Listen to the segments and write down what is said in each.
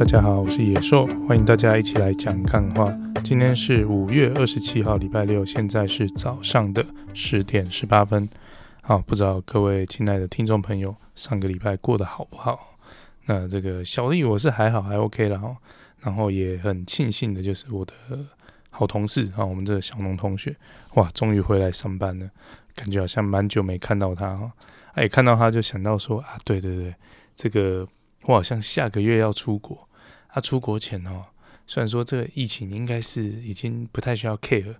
大家好，我是野兽，欢迎大家一起来讲干话。今天是五月二十七号，礼拜六，现在是早上的十点十八分。好，不知道各位亲爱的听众朋友，上个礼拜过得好不好？那这个小丽我是还好，还 OK 了哈。然后也很庆幸的就是我的好同事啊，我们这个小农同学，哇，终于回来上班了，感觉好像蛮久没看到他哈。哎，看到他就想到说啊，对对对，这个。我好像下个月要出国，他，出国前哦，虽然说这个疫情应该是已经不太需要 care，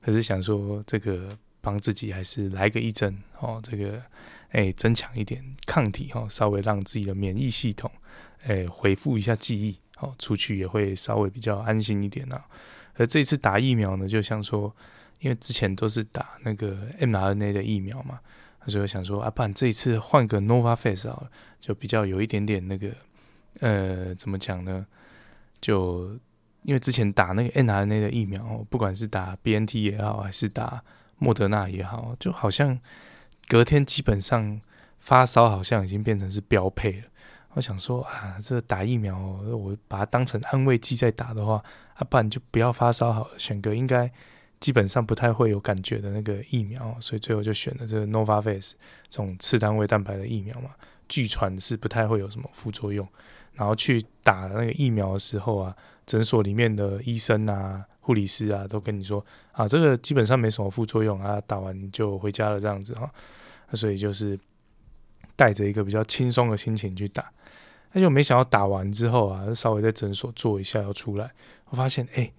可是想说这个帮自己还是来个一针哦，这个哎增强一点抗体哦，稍微让自己的免疫系统哎恢复一下记忆哦，出去也会稍微比较安心一点啊。而这次打疫苗呢，就像说，因为之前都是打那个 mRNA 的疫苗嘛。所以想说啊，不然这一次换个 Novavax 好了，就比较有一点点那个，呃，怎么讲呢？就因为之前打那个 mRNA 的疫苗，不管是打 BNT 也好，还是打莫德纳也好，就好像隔天基本上发烧好像已经变成是标配了。我想说啊，这打疫苗，我把它当成安慰剂在打的话，啊，不然就不要发烧好了，选个应该。基本上不太会有感觉的那个疫苗，所以最后就选了这个 Novavax 这种次单位蛋白的疫苗嘛。据传是不太会有什么副作用。然后去打那个疫苗的时候啊，诊所里面的医生啊、护理师啊都跟你说啊，这个基本上没什么副作用啊，打完就回家了这样子哈。所以就是带着一个比较轻松的心情去打。那就没想到打完之后啊，稍微在诊所坐一下要出来，我发现哎。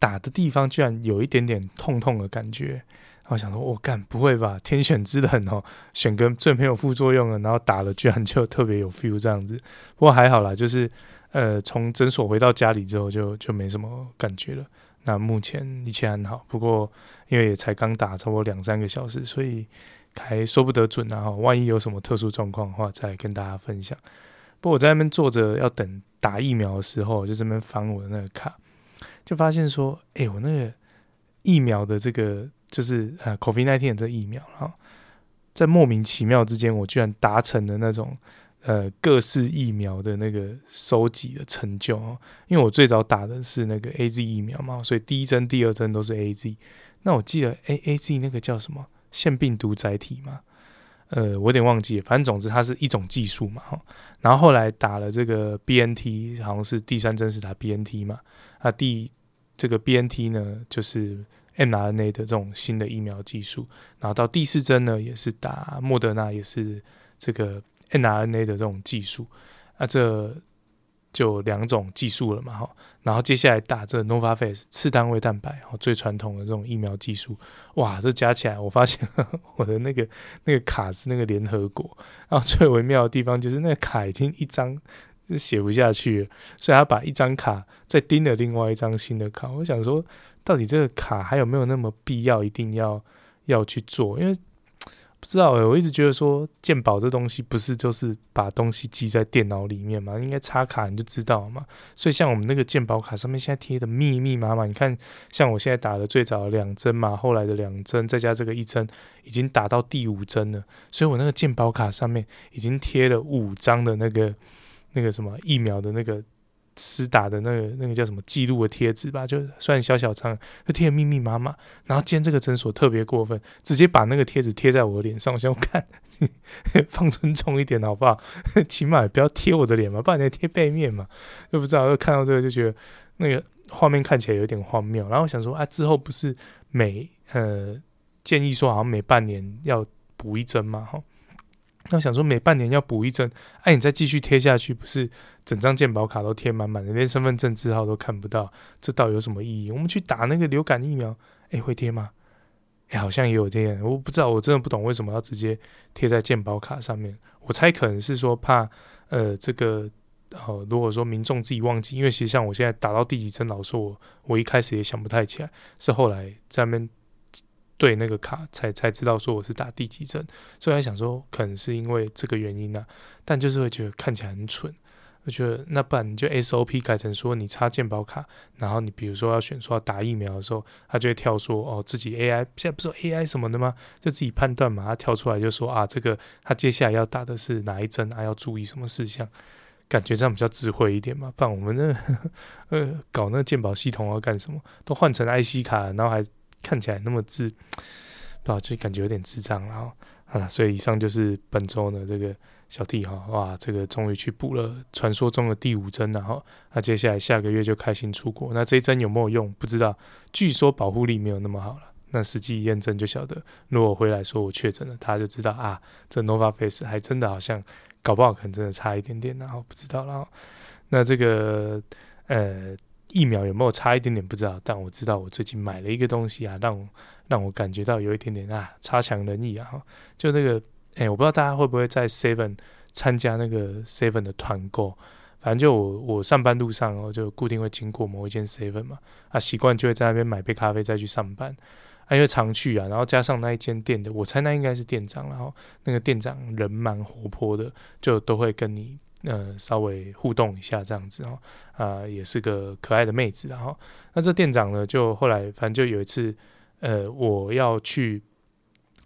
打的地方居然有一点点痛痛的感觉，然后想说，我、干不会吧？天选之人哦，选个最没有副作用的，然后打了居然就特别有 feel 这样子。不过还好啦，就是呃，从诊所回到家里之后就就没什么感觉了。那目前一切很好，不过因为也才刚打，差不多两三个小时，所以还说不得准啊。万一有什么特殊状况的话，再跟大家分享。不过我在那边坐着要等打疫苗的时候，就这边翻我的那个卡。就发现说，哎、我那个疫苗的这个就是呃，COVID-19 的这疫苗，哈，在莫名其妙之间，我居然达成了那种呃各式疫苗的那个收集的成就哦。因为我最早打的是那个 AZ 疫苗嘛，所以第一针、第二针都是 AZ。那我记得，A A Z 那个叫什么腺病毒载体嘛？呃，我有点忘记了，反正总之它是一种技术嘛，哈。然后后来打了这个 BNT，好像是第三针是打 BNT 嘛，啊第。这个 BNT 呢，就是 mRNA 的这种新的疫苗技术，然后到第四针呢，也是打莫德纳，也是这个 mRNA 的这种技术，啊，这就两种技术了嘛，哈，然后接下来打这 Novavax 次单位蛋白，最传统的这种疫苗技术，哇，这加起来，我发现呵 呵我的那个那个卡是那个联合国，然后最微妙的地方就是那个卡已经一张。写不下去了，所以他把一张卡再钉了另外一张新的卡。我想说，到底这个卡还有没有那么必要，一定要要去做？因为不知道哎，我一直觉得说，鉴宝这东西不是就是把东西记在电脑里面嘛，应该插卡你就知道嘛。所以像我们那个鉴宝卡上面现在贴的密密麻麻，你看，像我现在打的最早的两针嘛，后来的两针，再加这个一针，已经打到第五针了。所以我那个鉴宝卡上面已经贴了五张的那个。那个什么疫苗的那个施打的那个那个叫什么记录的贴纸吧，就算小小张，就贴的密密麻麻。然后今天这个诊所特别过分，直接把那个贴纸贴在我的脸上，我想看放尊重一点好不好？起码不要贴我的脸嘛，不然你贴背面嘛，就不知道。就看到这个就觉得那个画面看起来有点荒谬。然后想说啊，之后不是每呃建议说好像每半年要补一针嘛，哈。那想说，每半年要补一针，哎、你再继续贴下去，不是整张健保卡都贴满满的，连身份证字号都看不到，这倒有什么意义？我们去打那个流感疫苗，哎，会贴吗？哎，好像也有贴，我不知道，我真的不懂为什么要直接贴在健保卡上面。我猜可能是说怕，呃，这个，哦，如果说民众自己忘记，因为其实像我现在打到第几针，老说我我一开始也想不太起来，是后来在那边。对那个卡才才知道说我是打第几针，所以还想说可能是因为这个原因呢、啊，但就是会觉得看起来很蠢。我觉得那不然你就 SOP 改成说你插健保卡，然后你比如说要选说要打疫苗的时候，他就会跳说哦自己 AI 现在不是 AI 什么的吗？就自己判断嘛，他跳出来就说啊这个他接下来要打的是哪一针啊，要注意什么事项。感觉这样比较智慧一点嘛。不然我们那 呃搞那个健保系统要干什么？都换成 IC 卡，然后还看起来那么智，不好就感觉有点智障。然后啊，所以以上就是本周的这个。小弟哈，哇，这个终于去补了传说中的第五针，然后那接下来下个月就开心出国。那这一针有没有用？不知道，据说保护力没有那么好了。那实际验证就晓得，如果回来说我确诊了，他就知道啊，这 Novavax 还真的好像搞不好可能真的差一点点，然后不知道。然后那这个呃疫苗有没有差一点点不知道，但我知道我最近买了一个东西啊，让我让我感觉到有一点点啊差强人意啊，就这个。哎、我不知道大家会不会在 Seven 参加那个 Seven 的团购，反正就我我上班路上哦，就固定会经过某一间 Seven 嘛，啊，习惯就会在那边买杯咖啡再去上班，啊，因为常去啊，然后加上那一间店的，我猜那应该是店长，然后那个店长人蛮活泼的，就都会跟你呃稍微互动一下这样子哦，啊，也是个可爱的妹子，然后那这店长呢，就后来反正就有一次，呃，我要去。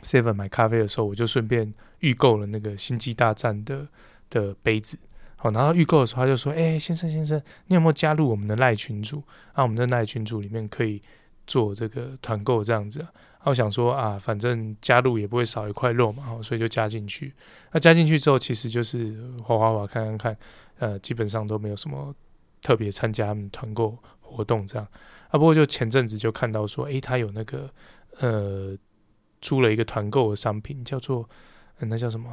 Seven 买咖啡的时候，我就顺便预购了那个星际大战的的杯子。好，然后预购的时候他就说：“哎、先生先生，你有没有加入我们的赖群组？啊，我们的赖群组里面可以做这个团购这样子。”，我想说啊，反正加入也不会少一块肉嘛，所以就加进去。那加进去之后，其实就是滑滑滑看看看，呃，基本上都没有什么特别参加他们团购活动这样。啊，不过就前阵子就看到说，哎、他有那个呃。出了一个团购的商品，叫做、那叫什么？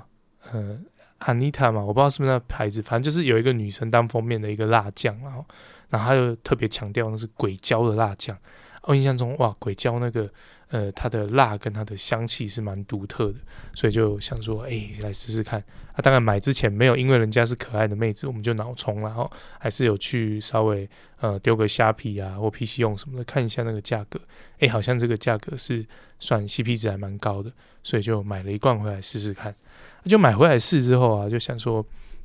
呃，Anita 嘛，我不知道是不是那牌子，反正就是有一个女生当封面的一个辣酱，然后，然后他就特别强调那是鬼椒的辣酱。我印象中，哇，鬼椒那个。呃，它的辣跟它的香气是蛮独特的，所以就想说，哎、来试试看。啊，当然买之前没有，因为人家是可爱的妹子，我们就脑冲，然后还是有去稍微呃丢个虾皮啊或 PC 用什么的看一下那个价格。哎、好像这个价格是算 CP 值还蛮高的，所以就买了一罐回来试试看。就买回来试之后啊，就想说，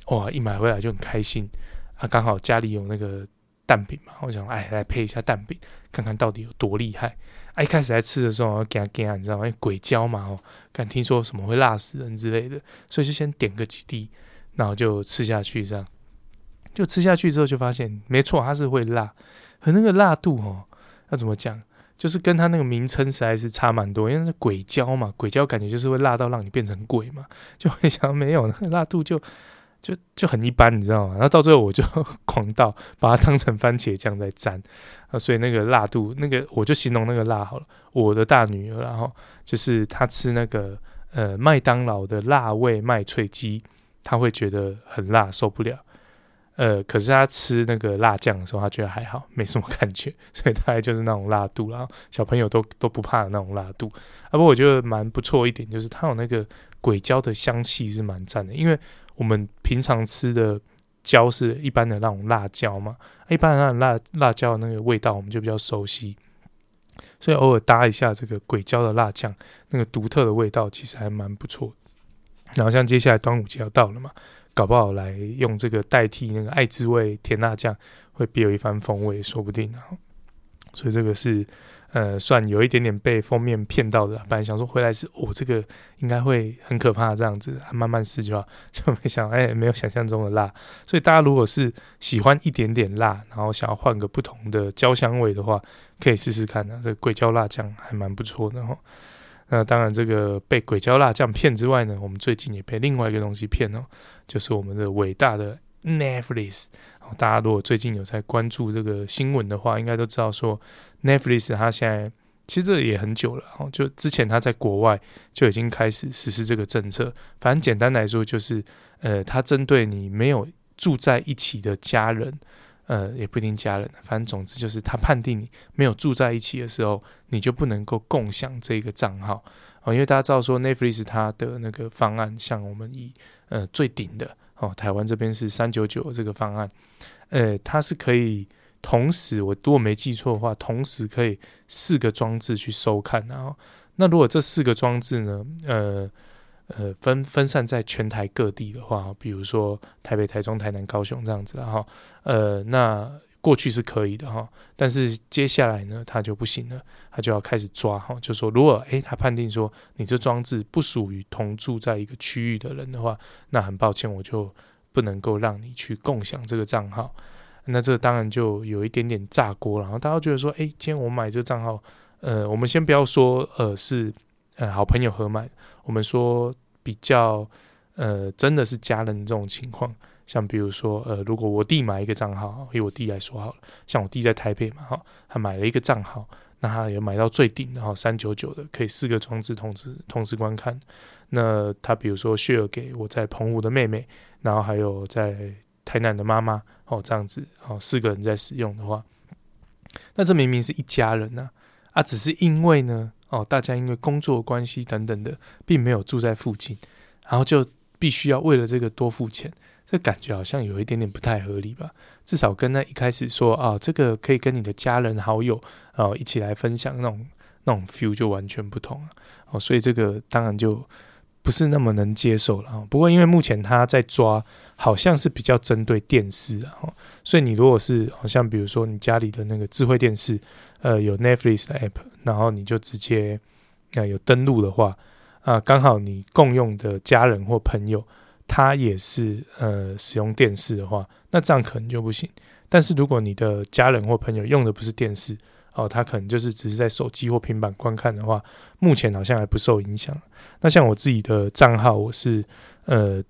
哇，一买回来就很开心啊，刚好家里有那个蛋饼嘛，我想，哎，来配一下蛋饼，看看到底有多厉害。啊、一开始在吃的时候，给他给他，你知道吗？因为鬼椒嘛，哦，敢听说什么会辣死人之类的，所以就先点个几滴，然后就吃下去，这样就吃下去之后就发现，没错，它是会辣，可那个辣度哦，要怎么讲？就是跟它那个名称实在是差蛮多，因为是鬼椒嘛，鬼椒感觉就是会辣到让你变成鬼嘛，就会想没有那个辣度就。就就很一般，你知道吗？然后到最后我就 狂倒，把它当成番茄酱在蘸啊，所以那个辣度，那个我就形容那个辣好了。我的大女儿，然后就是她吃那个呃麦当劳的辣味麦脆鸡，她会觉得很辣，受不了。呃，可是她吃那个辣酱的时候，她觉得还好，没什么感觉。所以大概就是那种辣度，然后小朋友都都不怕的那种辣度。啊，不过我觉得蛮不错一点，就是它有那个鬼椒的香气是蛮赞的，因为。我们平常吃的椒是一般的那种辣椒嘛，一般的那种辣辣椒的那个味道我们就比较熟悉，所以偶尔搭一下这个鬼椒的辣酱，那个独特的味道其实还蛮不错。然后像接下来端午节要到了嘛，搞不好来用这个代替那个爱之味甜辣酱，会别有一番风味，说不定啊。所以这个是。呃，算有一点点被封面骗到的，本来想说回来是哦，这个应该会很可怕这样子，慢慢试就好，就没想哎、没有想象中的辣。所以大家如果是喜欢一点点辣，然后想要换个不同的焦香味的话，可以试试看啊，这个鬼椒辣酱还蛮不错的哈。那当然，这个被鬼椒辣酱骗之外呢，我们最近也被另外一个东西骗哦，就是我们的伟大的 Netflix。大家如果最近有在关注这个新闻的话，应该都知道说。Netflix 它现在其实这也很久了，就之前它在国外就已经开始实施这个政策。反正简单来说就是，呃，它针对你没有住在一起的家人，呃，也不一定家人，反正总之就是它判定你没有住在一起的时候，你就不能够共享这个账号哦。因为大家知道说 Netflix 它的那个方案，像我们以呃最顶的哦，台湾这边是三九九这个方案，呃，它是可以。同时，我如果没记错的话，同时可以四个装置去收看。然后，那如果这四个装置呢，呃呃，分分散在全台各地的话，比如说台北、台中、台南、高雄这样子，然后呃，那过去是可以的哈，但是接下来呢，他就不行了，他就要开始抓哈，就说如果诶，他判定说你这装置不属于同住在一个区域的人的话，那很抱歉，我就。不能够让你去共享这个账号。那这当然就有一点点炸锅，然后大家觉得说，哎，今天我买这账号，呃，我们先不要说，呃，是呃好朋友合买，我们说比较，呃，真的是家人这种情况，像比如说，呃，如果我弟买一个账号，以我弟来说好了，像我弟在台北嘛，哈，他买了一个账号，那他也买到最顶，然后三九九的，可以四个装置同时同时观看。那他比如说 share 给我在澎湖的妹妹，然后还有在。台南的妈妈哦，这样子哦，四个人在使用的话，那这明明是一家人呐，啊，只是因为呢哦，大家因为工作关系等等的，并没有住在附近，然后就必须要为了这个多付钱，这感觉好像有一点点不太合理吧？至少跟那一开始说啊，这个可以跟你的家人好友啊一起来分享那种那种 feel 就完全不同了哦，所以这个当然就。不是那么能接受了哈，不过因为目前他在抓，好像是比较针对电视啊，所以你如果是好像比如说你家里的那个智慧电视，呃，有 Netflix 的 app，然后你就直接那有登录的话，啊，刚好你共用的家人或朋友他也是呃使用电视的话，那这样可能就不行。但是如果你的家人或朋友用的不是电视，哦，他可能就是只是在手机或平板观看的话，目前好像还不受影响。那像我自己的账号，我是呃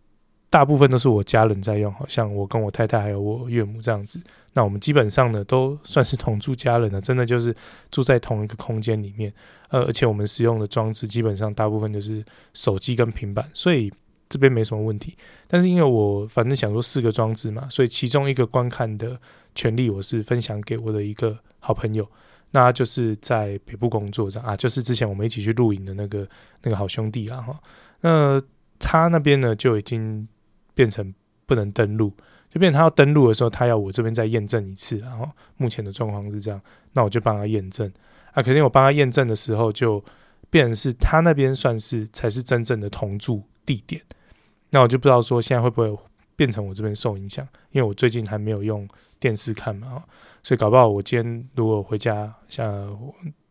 大部分都是我家人在用，好像我跟我太太还有我岳母这样子。那我们基本上呢都算是同住家人了，真的就是住在同一个空间里面。呃，而且我们使用的装置基本上大部分都是手机跟平板，所以这边没什么问题。但是因为我反正想说四个装置嘛，所以其中一个观看的权利我是分享给我的一个好朋友。那就是在北部工作这样啊，就是之前我们一起去露营的那个那个好兄弟啊哈。那他那边呢就已经变成不能登录，就变成他要登录的时候，他要我这边再验证一次。然后目前的状况是这样，那我就帮他验证啊。可是我帮他验证的时候，就变成是他那边算是才是真正的同住地点。那我就不知道说现在会不会变成我这边受影响，因为我最近还没有用电视看嘛。所以搞不好，我今天如果回家，像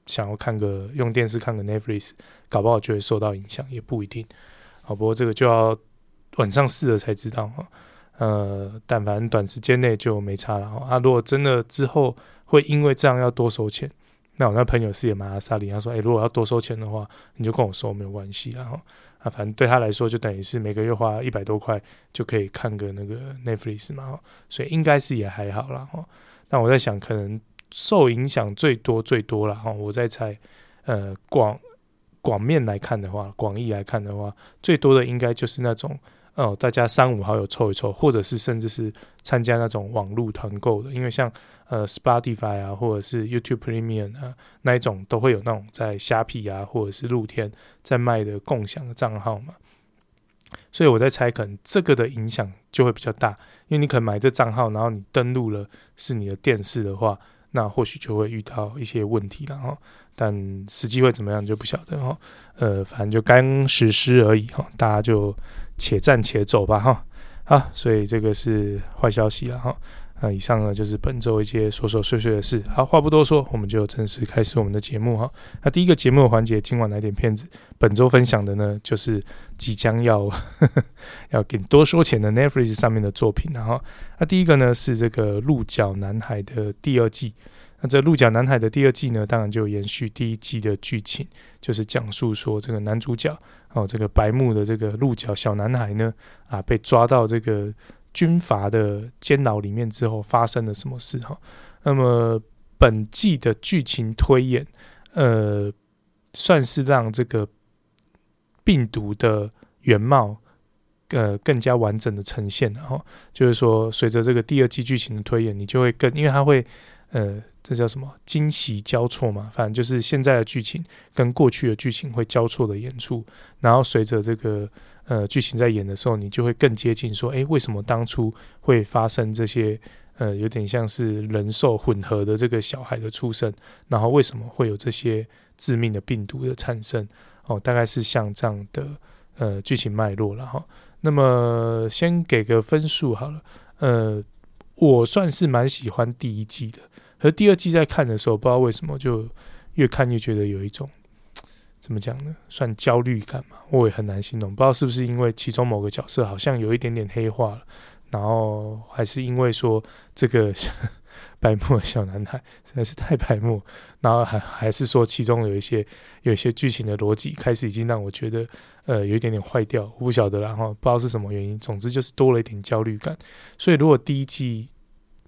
想要看个用电视看个 Netflix，搞不好就会受到影响，也不一定。好，不过这个就要晚上试了才知道。呃，但凡短时间内就没差了。啊，如果真的之后会因为这样要多收钱，那我那朋友是也蛮阿萨里，他说：“诶、欸，如果要多收钱的话，你就跟我说没有关系。”然后啊，反正对他来说就等于是每个月花一百多块就可以看个那个 Netflix 嘛，所以应该是也还好啦。哈。那我在想，可能受影响最多最多了哈。我在猜，呃，广广面来看的话，广义来看的话，最多的应该就是那种，哦、大家三五好友凑一凑，或者是甚至是参加那种网络团购的。因为像呃 Spotify 啊，或者是 YouTube Premium 啊，那一种都会有那种在虾皮啊，或者是露天在卖的共享的账号嘛。所以我在猜，可能这个的影响就会比较大，因为你可能买这账号，然后你登录了是你的电视的话，那或许就会遇到一些问题了哈。但实际会怎么样就不晓得哈。呃，反正就刚实施而已哈，大家就且战且走吧哈。啊，所以这个是坏消息了哈。那以上呢就是本周一些琐琐碎碎的事。好，话不多说，我们就正式开始我们的节目哈。那第一个节目的环节，今晚来点片子。本周分享的呢，就是即将要呵 呵要给多收钱的 Netflix 上面的作品。然后，那第一个呢是这个《鹿角男孩》的第二季。那这《鹿角男孩》的第二季呢，当然就延续第一季的剧情，就是讲述说这个男主角哦，这个白目的这个鹿角小男孩呢，啊，被抓到这个。军阀的监牢里面之后发生了什么事哈？那么本季的剧情推演，呃，算是让这个病毒的原貌，呃，更加完整的呈现然后。就是说，随着这个第二季剧情的推演，你就会更，因为它会，呃，这叫什么？惊喜交错嘛。反正就是现在的剧情跟过去的剧情会交错的演出，然后随着这个。呃，剧情在演的时候，你就会更接近说，诶，为什么当初会发生这些？呃，有点像是人兽混合的这个小孩的出生，然后为什么会有这些致命的病毒的产生？哦，大概是像这样的呃剧情脉络了哈。那么先给个分数好了，呃，我算是蛮喜欢第一季的，而第二季在看的时候，不知道为什么就越看越觉得有一种。怎么讲呢？算焦虑感嘛，我也很难形容。不知道是不是因为其中某个角色好像有一点点黑化了，然后还是因为说这个 白目小男孩实在是太白目，然后还还是说其中有一些有一些剧情的逻辑开始已经让我觉得呃有一点点坏掉，我不晓得然后不知道是什么原因，总之就是多了一点焦虑感。所以如果第一季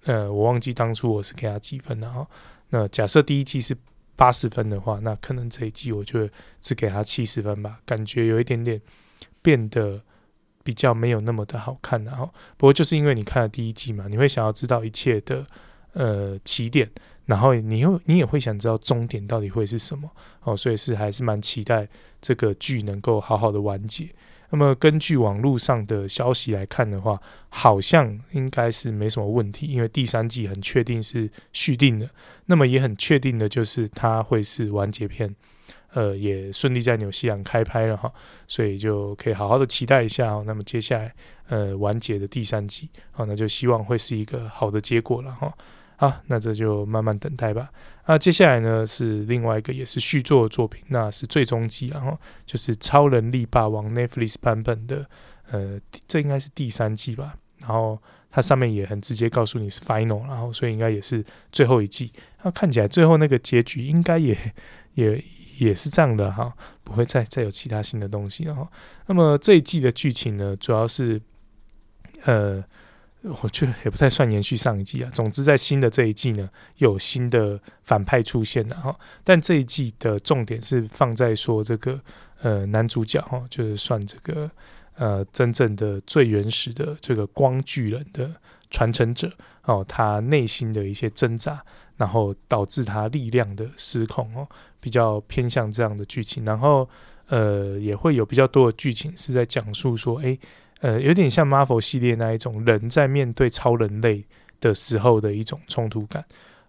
呃我忘记当初我是给他几分了哈，那假设第一季是八十分的话，那可能这一季我就只给他七十分吧，感觉有一点点变得。比较没有那么的好看，然后不过就是因为你看了第一季嘛，你会想要知道一切的呃起点，然后你又你也会想知道终点到底会是什么哦，所以是还是蛮期待这个剧能够好好的完结。那么根据网络上的消息来看的话，好像应该是没什么问题，因为第三季很确定是续订的，那么也很确定的就是它会是完结篇。呃，也顺利在纽西兰开拍了哈，所以就可以好好的期待一下哦。那么接下来，呃，完结的第三季，好，那就希望会是一个好的结果了哈。好，那这就慢慢等待吧。那接下来呢，是另外一个也是续作的作品，那是最终季，然后就是《超能力霸王》Netflix 版本的，呃，这应该是第三季吧。然后它上面也很直接告诉你是 Final，然后所以应该也是最后一季。那看起来最后那个结局应该也也。也是这样的哈，不会再再有其他新的东西了哈。那么这一季的剧情呢，主要是呃，我觉得也不太算延续上一季啊。总之，在新的这一季呢，有新的反派出现了哈。但这一季的重点是放在说这个呃男主角哈，就是算这个呃真正的最原始的这个光巨人的传承者哦，他内心的一些挣扎。然后导致他力量的失控哦，比较偏向这样的剧情。然后呃，也会有比较多的剧情是在讲述说，诶，呃，有点像 Marvel 系列那一种人在面对超人类的时候的一种冲突感。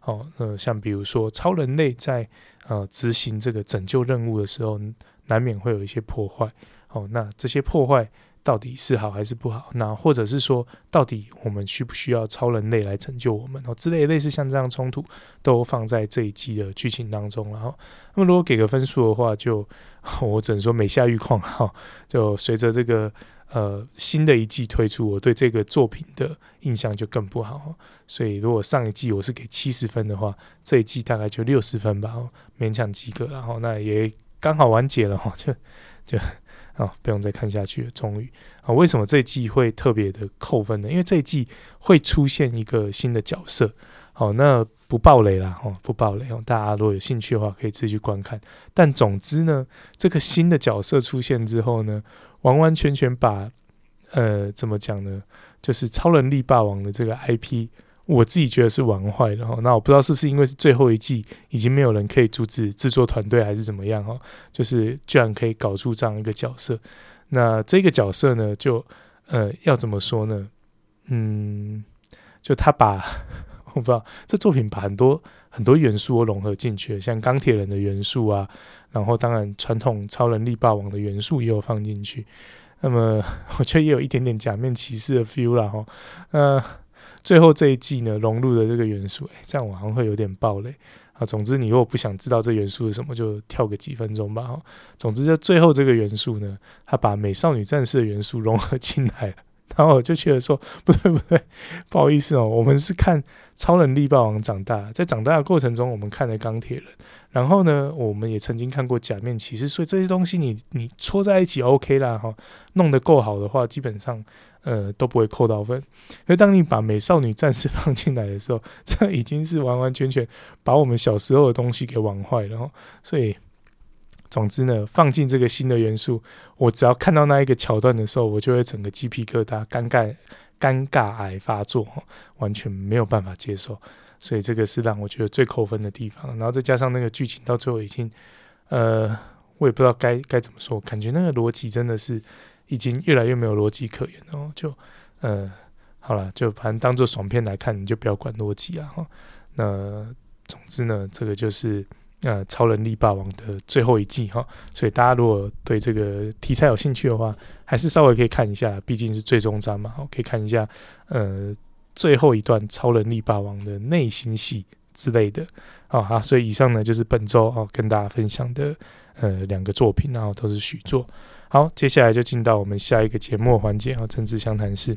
哦，呃，像比如说超人类在呃执行这个拯救任务的时候，难免会有一些破坏。哦，那这些破坏。到底是好还是不好？那或者是说，到底我们需不需要超人类来拯救我们？哦，之类类似像这样冲突，都放在这一季的剧情当中。然后，那么如果给个分数的话，就 我只能说每下愈况哈。就随着这个呃新的一季推出，我对这个作品的印象就更不好。所以，如果上一季我是给七十分的话，这一季大概就六十分吧，勉强及格。然后，那也刚好完结了 哈，就就。啊，不用再看下去了。终于啊，为什么这一季会特别的扣分呢？因为这一季会出现一个新的角色。好，那不爆雷啦，哦，不爆雷哦。大家如果有兴趣的话，可以自己去观看。但总之呢，这个新的角色出现之后呢，完完全全把呃，怎么讲呢？就是超能力霸王的这个 IP。我自己觉得是玩坏了哈，那我不知道是不是因为是最后一季，已经没有人可以阻止制作团队，还是怎么样哈？就是居然可以搞出这样一个角色，那这个角色呢，就呃要怎么说呢？嗯，就他把 我不知道这作品把很多很多元素都融合进去，像钢铁人的元素啊，然后当然传统超能力霸王的元素也有放进去，那么 我觉得也有一点点假面骑士的 feel 啦哈，呃。最后这一季呢，融入的这个元素，哎，这样我好像会有点爆雷啊。总之，你如果不想知道这元素是什么，就跳个几分钟吧。哈，总之，就最后这个元素呢，它把美少女战士的元素融合进来了。然后我就觉得说，不对不对，不好意思哦，我们是看超能力霸王长大，在长大的过程中，我们看了钢铁人，然后呢，我们也曾经看过假面骑士，所以这些东西你你戳在一起 OK 啦哈，弄得够好的话，基本上呃都不会扣到分。而当你把美少女战士 放进来的时候，这已经是完完全全把我们小时候的东西给玩坏了哈，所以。总之呢，放进这个新的元素，我只要看到那一个桥段的时候，我就会整个鸡皮疙瘩，尴尬尴尬癌发作，完全没有办法接受。所以这个是让我觉得最扣分的地方。然后再加上那个剧情到最后已经，呃，我也不知道该该怎么说，感觉那个逻辑真的是已经越来越没有逻辑可言了。就呃，好了，就反正当做爽片来看，你就不要管逻辑啊。哈，那总之呢，这个就是。呃，超能力霸王的最后一季哈，所以大家如果对这个题材有兴趣的话，还是稍微可以看一下，毕竟是最终章嘛，可以看一下呃最后一段超能力霸王的内心戏之类的啊好，所以以上呢就是本周哦跟大家分享的呃两个作品，然后都是续作。好，接下来就进到我们下一个节目环节啊，政治相谈室。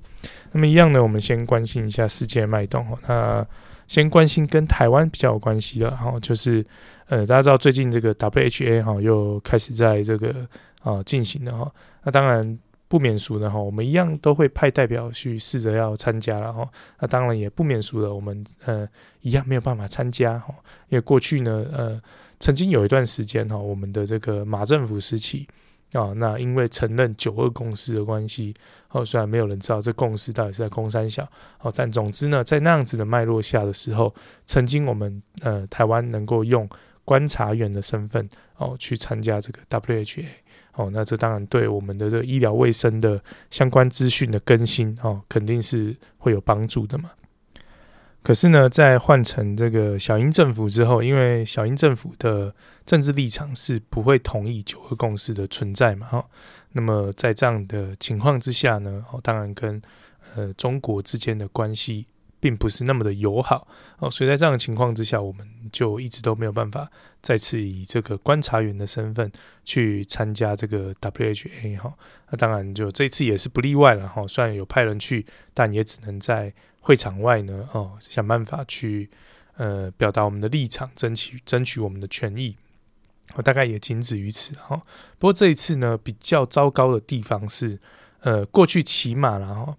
那么一样呢，我们先关心一下世界脉动哦。那先关心跟台湾比较有关系的哈，就是呃，大家知道最近这个 WHA 哈又开始在这个啊进行了哈。那当然。不免俗的哈，我们一样都会派代表去试着要参加了哈。那当然也不免俗的，我们呃一样没有办法参加哈，因为过去呢呃曾经有一段时间哈，我们的这个马政府时期啊，那因为承认九二共识的关系，哦，虽然没有人知道这共识到底是在公三小，哦，但总之呢，在那样子的脉络下的时候，曾经我们呃台湾能够用观察员的身份哦去参加这个 WHA。哦，那这当然对我们的这个医疗卫生的相关资讯的更新哦，肯定是会有帮助的嘛。可是呢，在换成这个小英政府之后，因为小英政府的政治立场是不会同意九二共识的存在嘛，哈。那么在这样的情况之下呢，哦，当然跟呃中国之间的关系。并不是那么的友好哦，所以在这样的情况之下，我们就一直都没有办法再次以这个观察员的身份去参加这个 WHA 哈。那当然就这次也是不例外了哈。虽然有派人去，但也只能在会场外呢哦，想办法去呃表达我们的立场，争取争取我们的权益。我大概也仅止于此哈。不过这一次呢，比较糟糕的地方是，呃，过去起码然后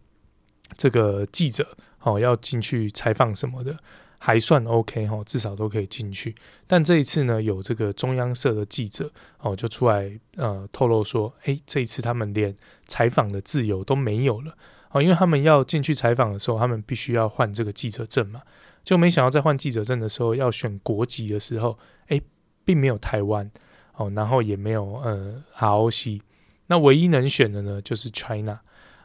这个记者。哦，要进去采访什么的还算 OK 哈，至少都可以进去。但这一次呢，有这个中央社的记者哦，就出来呃透露说，诶，这一次他们连采访的自由都没有了哦，因为他们要进去采访的时候，他们必须要换这个记者证嘛。就没想到在换记者证的时候，要选国籍的时候，诶，并没有台湾哦，然后也没有呃 ROC，那唯一能选的呢就是 China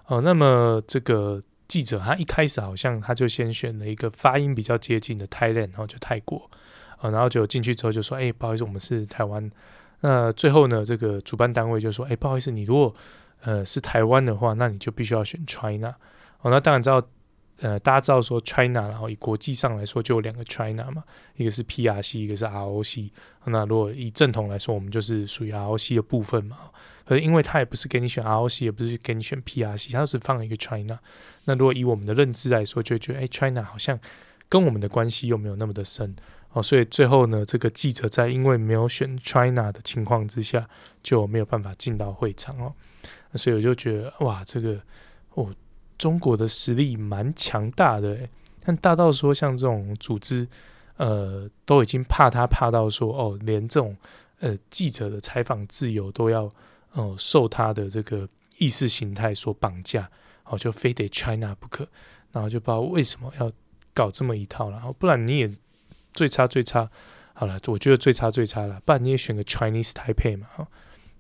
哦。那么这个。记者他一开始好像他就先选了一个发音比较接近的 Thailand，然后就泰国，啊，然后就进去之后就说，哎，不好意思，我们是台湾。那最后呢，这个主办单位就说，哎，不好意思，你如果呃是台湾的话，那你就必须要选 China。哦，那当然知道。呃，大家知道说 China，然后以国际上来说就有两个 China 嘛，一个是 PRC，一个是 ROC。那如果以正统来说，我们就是属于 ROC 的部分嘛。可是因为他也不是给你选 ROC，也不是给你选 PRC，他就是放了一个 China。那如果以我们的认知来说，就觉得哎，China 好像跟我们的关系又没有那么的深哦。所以最后呢，这个记者在因为没有选 China 的情况之下，就没有办法进到会场哦。所以我就觉得哇，这个哦。中国的实力蛮强大的，但大到说像这种组织，呃，都已经怕他怕到说，哦，连这种呃记者的采访自由都要，哦、受他的这个意识形态所绑架，哦，就非得 China 不可，然后就不知道为什么要搞这么一套，然后不然你也最差最差，好了，我觉得最差最差了，不然你也选个 Chinese Taipei 嘛，哈，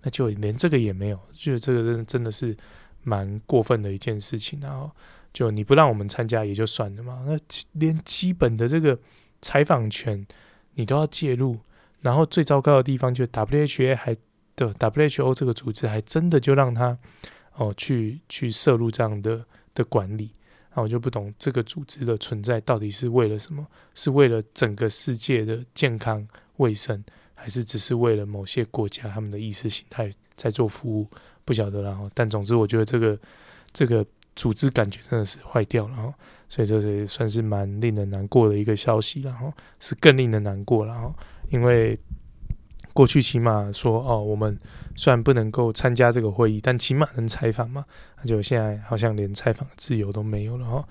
就连这个也没有，觉得这个真真的是。蛮过分的一件事情，然后就你不让我们参加也就算了嘛，那连基本的这个采访权你都要介入，然后最糟糕的地方就是 WHA 还的 WHO 这个组织还真的就让他哦去去涉入这样的的管理，那我就不懂这个组织的存在到底是为了什么？是为了整个世界的健康卫生，还是只是为了某些国家他们的意识形态在做服务？不晓得了哈，但总之我觉得这个这个组织感觉真的是坏掉了哈，所以这是算是蛮令人难过的一个消息了哈，是更令人难过了哈，因为过去起码说哦，我们虽然不能够参加这个会议，但起码能采访嘛，那就现在好像连采访自由都没有了哈。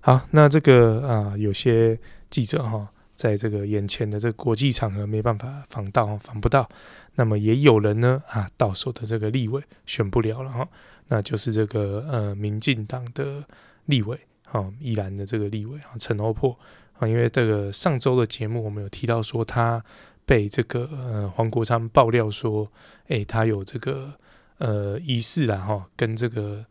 好，那这个啊，有些记者哈。在这个眼前的这个国际场合没办法防到，防不到，那么也有人呢啊，到手的这个立委选不了了哈，那就是这个呃民进党的立委哈，宜兰的这个立委啊陈欧珀啊，因为这个上周的节目我们有提到说他被这个呃黄国昌爆料说，诶、欸，他有这个呃疑似啊哈，跟这个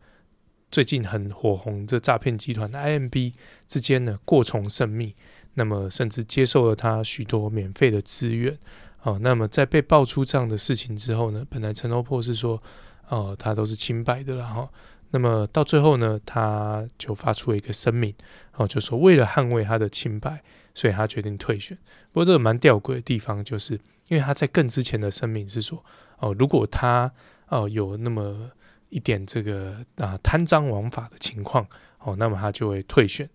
最近很火红这诈骗集团的 IMB 之间呢过从甚密。那么，甚至接受了他许多免费的资源，哦，那么在被爆出这样的事情之后呢，本来陈欧珀是说，哦，他都是清白的了哈。那么到最后呢，他就发出了一个声明，哦，就说为了捍卫他的清白，所以他决定退选。不过这个蛮吊诡的地方，就是因为他在更之前的声明是说，哦，如果他哦有那么一点这个啊贪赃枉法的情况哦，那么他就会退选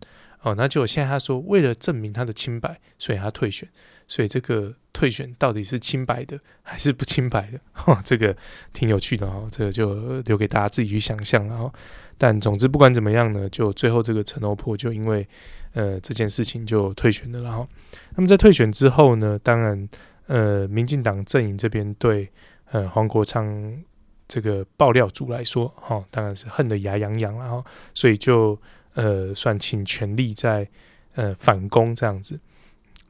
哦。那就现在他说，为了证明他的清白，所以他退选。所以这个退选到底是清白的还是不清白的？哈，这个挺有趣的哦。这个就留给大家自己去想象了哦。但总之不管怎么样呢，就最后这个陈欧珀就因为呃这件事情就退选了。然后，那么在退选之后呢，当然呃民进党阵营这边对呃黄国昌这个爆料组来说，哈，当然是恨得牙痒痒了。然后，所以就呃算尽全力在呃反攻这样子。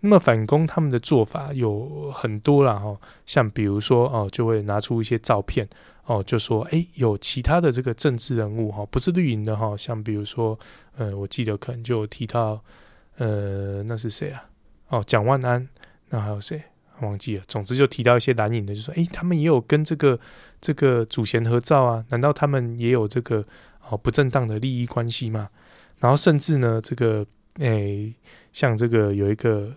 那么反攻他们的做法有很多啦，哈，像比如说哦，就会拿出一些照片哦，就说哎，有其他的这个政治人物哈，不是绿营的哈，像比如说，呃，我记得可能就提到，呃，那是谁啊？哦，蒋万安，那还有谁？忘记了。总之就提到一些蓝营的，就说哎，他们也有跟这个这个祖贤合照啊？难道他们也有这个哦不正当的利益关系吗？然后甚至呢，这个哎，像这个有一个。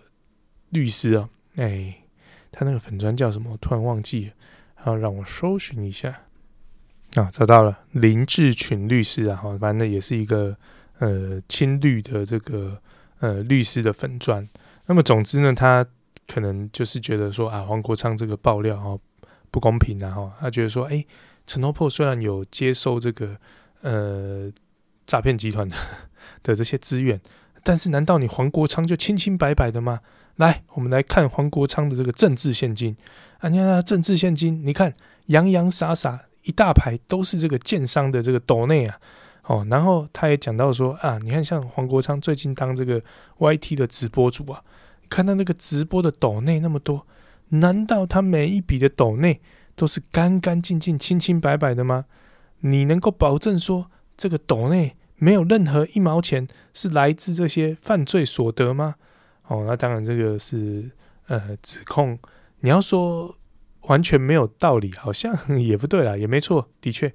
律师啊，哎，他那个粉砖叫什么？突然忘记了，好，让我搜寻一下。啊，找到了，林志群律师啊，哈，反正也是一个呃亲绿的这个呃律师的粉砖。那么总之呢，他可能就是觉得说啊，黄国昌这个爆料哦不公平啊，哈，他觉得说，哎，陈欧破虽然有接收这个呃诈骗集团的的这些资源，但是难道你黄国昌就清清白白的吗？来，我们来看黄国昌的这个政治献金啊！你看他政治献金，你看洋洋洒洒一大排都是这个建商的这个斗内啊，哦，然后他也讲到说啊，你看像黄国昌最近当这个 YT 的直播主啊，看到那个直播的斗内那么多，难道他每一笔的斗内都是干干净净、清清白白的吗？你能够保证说这个斗内没有任何一毛钱是来自这些犯罪所得吗？哦，那当然，这个是呃指控。你要说完全没有道理，好像 也不对啦，也没错。的确，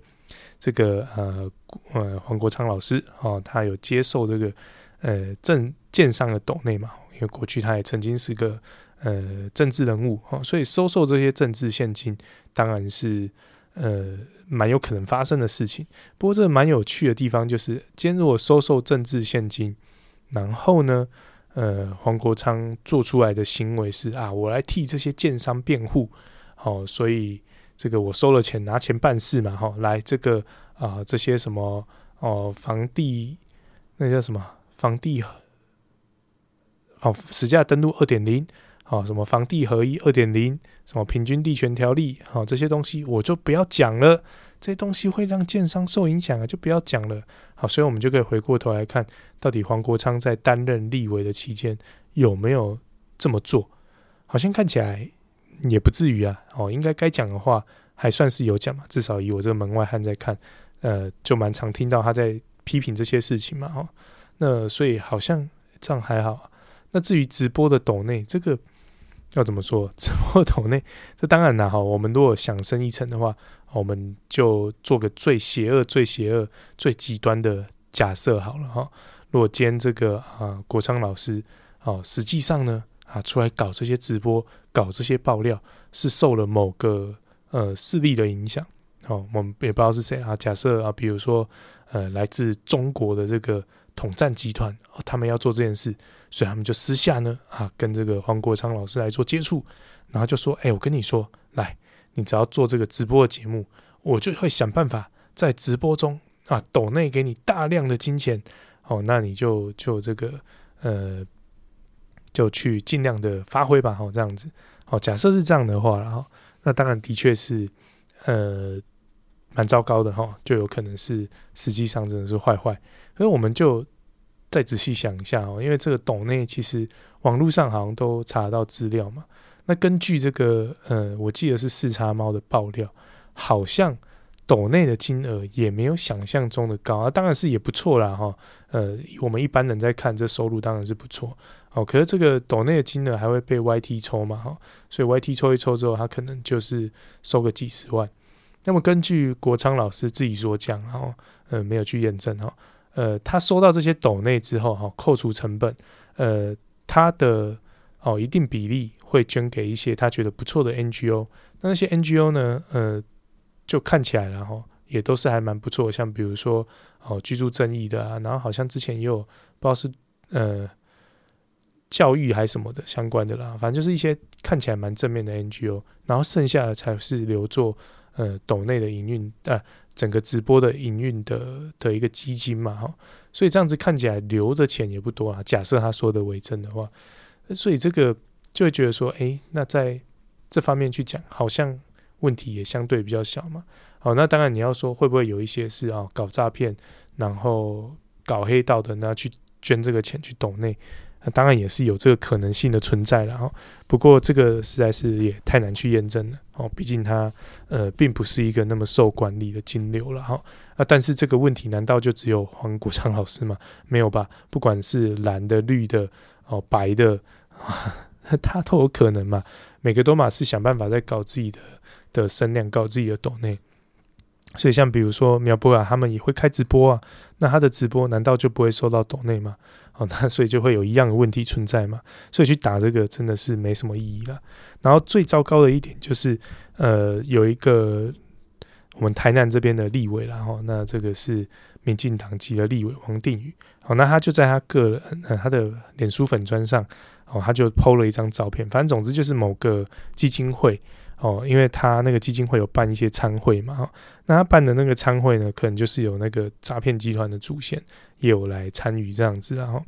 这个呃呃黄国昌老师哦，他有接受这个呃政建商的斗内嘛，因为过去他也曾经是个呃政治人物哦，所以收受这些政治献金，当然是呃蛮有可能发生的事情。不过这蛮有趣的地方就是，今天如果收受政治现金，然后呢，呃，黄国昌做出来的行为是啊，我来替这些建商辩护，好、哦，所以这个我收了钱，拿钱办事嘛，哈、哦，来这个啊、这些什么哦，房地那叫什么房地好、哦，实价登录二点零，好，什么房地合一二点零，什么平均地权条例，好、这些东西我就不要讲了。这些东西会让建商受影响啊，就不要讲了。好，所以我们就可以回过头来看，到底黄国昌在担任立委的期间有没有这么做？好像看起来也不至于啊。哦，应该该讲的话还算是有讲嘛。至少以我这个门外汉在看，呃，就蛮常听到他在批评这些事情嘛。哦，那所以好像这样还好。那至于直播的抖内这个要怎么说？直播的抖内这当然啦。哈，我们如果想深一层的话。我们就做个最邪恶、最邪恶、最极端的假设好了哈。如果今天这个啊国昌老师哦，实际上呢啊出来搞这些直播、搞这些爆料，是受了某个呃势力的影响。好，我们也不知道是谁啊。假设啊，比如说呃来自中国的这个统战集团，他们要做这件事，所以他们就私下呢啊跟这个黄国昌老师来做接触，然后就说：“哎，我跟你说，来。”你只要做这个直播的节目，我就会想办法在直播中啊，抖内给你大量的金钱，哦，那你就就这个呃，就去尽量的发挥吧，哦，这样子，好，假设是这样的话，然后那当然的确是呃蛮糟糕的哈，就有可能是实际上真的是坏坏，所以我们就再仔细想一下哦，因为这个斗内其实网络上好像都查到资料嘛。那根据这个，呃，我记得是四叉猫的爆料，好像斗内的金额也没有想象中的高啊，当然是也不错啦哈。呃，我们一般人在看这收入当然是不错，哦，可是这个斗内的金额还会被 YT 抽嘛哈，所以 YT 抽一抽之后，他可能就是收个几十万。那么根据国昌老师自己所讲，然后呃没有去验证哈，呃，他收到这些斗内之后哈，扣除成本，呃，他的哦一定比例。会捐给一些他觉得不错的 NGO，那那些 NGO 呢？呃，就看起来然后也都是还蛮不错，像比如说哦居住正义的啊，然后好像之前也有不知道是呃教育还是什么的相关的啦，反正就是一些看起来蛮正面的 NGO，然后剩下的才是留作呃斗内的营运呃整个直播的营运的的一个基金嘛哈，所以这样子看起来留的钱也不多啊。假设他说的为真的话，所以这个就会觉得说，哎、那在这方面去讲，好像。问题也相对比较小嘛，好，那当然你要说会不会有一些是啊搞诈骗，然后搞黑道的，那去捐这个钱去斗内，那当然也是有这个可能性的存在了哈。不过这个实在是也太难去验证了哦，毕竟它呃并不是一个那么受管理的金流了哈。啊，但是这个问题难道就只有黄国昌老师吗？没有吧，不管是蓝的、绿的、哦白的，他都有可能嘛。每个都嘛是想办法在搞自己的。的声量搞自己的抖内，所以像比如说苗博雅他们也会开直播啊，那他的直播难道就不会收到抖内吗？哦，那所以就会有一样的问题存在嘛，所以去打这个真的是没什么意义了。然后最糟糕的一点就是，呃，有一个我们台南这边的立委，然后那这个是民进党籍的立委王定宇，好，那他就在他个人他的脸书粉砖上，哦，他就 PO 了一张照片，反正总之就是某个基金会。哦，因为他那个基金会有办一些餐会嘛，哈，那他办的那个餐会呢，可能就是有那个诈骗集团的主线也有来参与这样子，然后，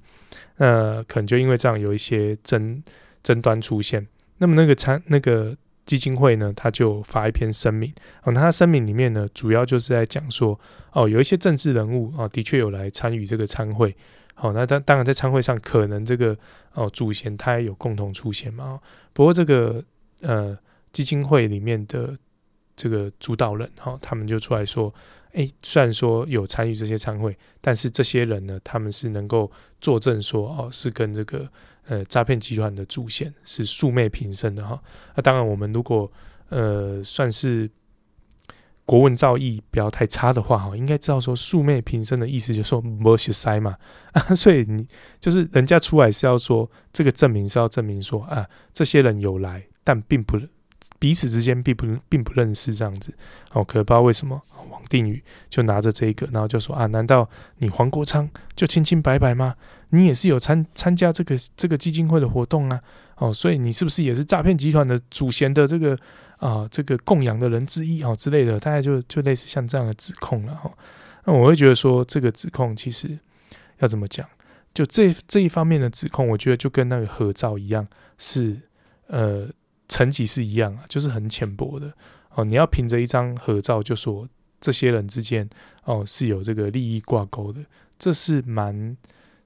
呃，可能就因为这样有一些争争端出现，那么那个餐那个基金会呢，他就发一篇声明，哦，那他声明里面呢，主要就是在讲说，哦，有一些政治人物啊，的确有来参与这个餐会，好，那当当然在餐会上，可能这个哦主嫌他也有共同出现嘛，不过这个呃。基金会里面的这个主导人哈，他们就出来说：“诶，虽然说有参与这些参会，但是这些人呢，他们是能够作证说，哦，是跟这个呃诈骗集团的主线是素昧平生的哈。那当然，我们如果呃算是国文造诣不要太差的话哈，应该知道说素昧平生的意思就是说没学塞嘛 啊，所以你就是人家出来是要说这个证明是要证明说啊，这些人有来，但并不。”彼此之间并不并不认识这样子，哦，可不知道为什么王定宇就拿着这个，然后就说啊，难道你黄国昌就清清白白吗？你也是有参参加这个这个基金会的活动啊，哦，所以你是不是也是诈骗集团的主嫌的这个啊、这个供养的人之一、哦、之类的？大概就就类似像这样的指控了哈。那我会觉得说这个指控其实要怎么讲？就这这一方面的指控，我觉得就跟那个合照一样，是呃。层级是一样啊，就是很浅薄的哦。你要凭着一张合照就说这些人之间哦是有这个利益挂钩的，这是蛮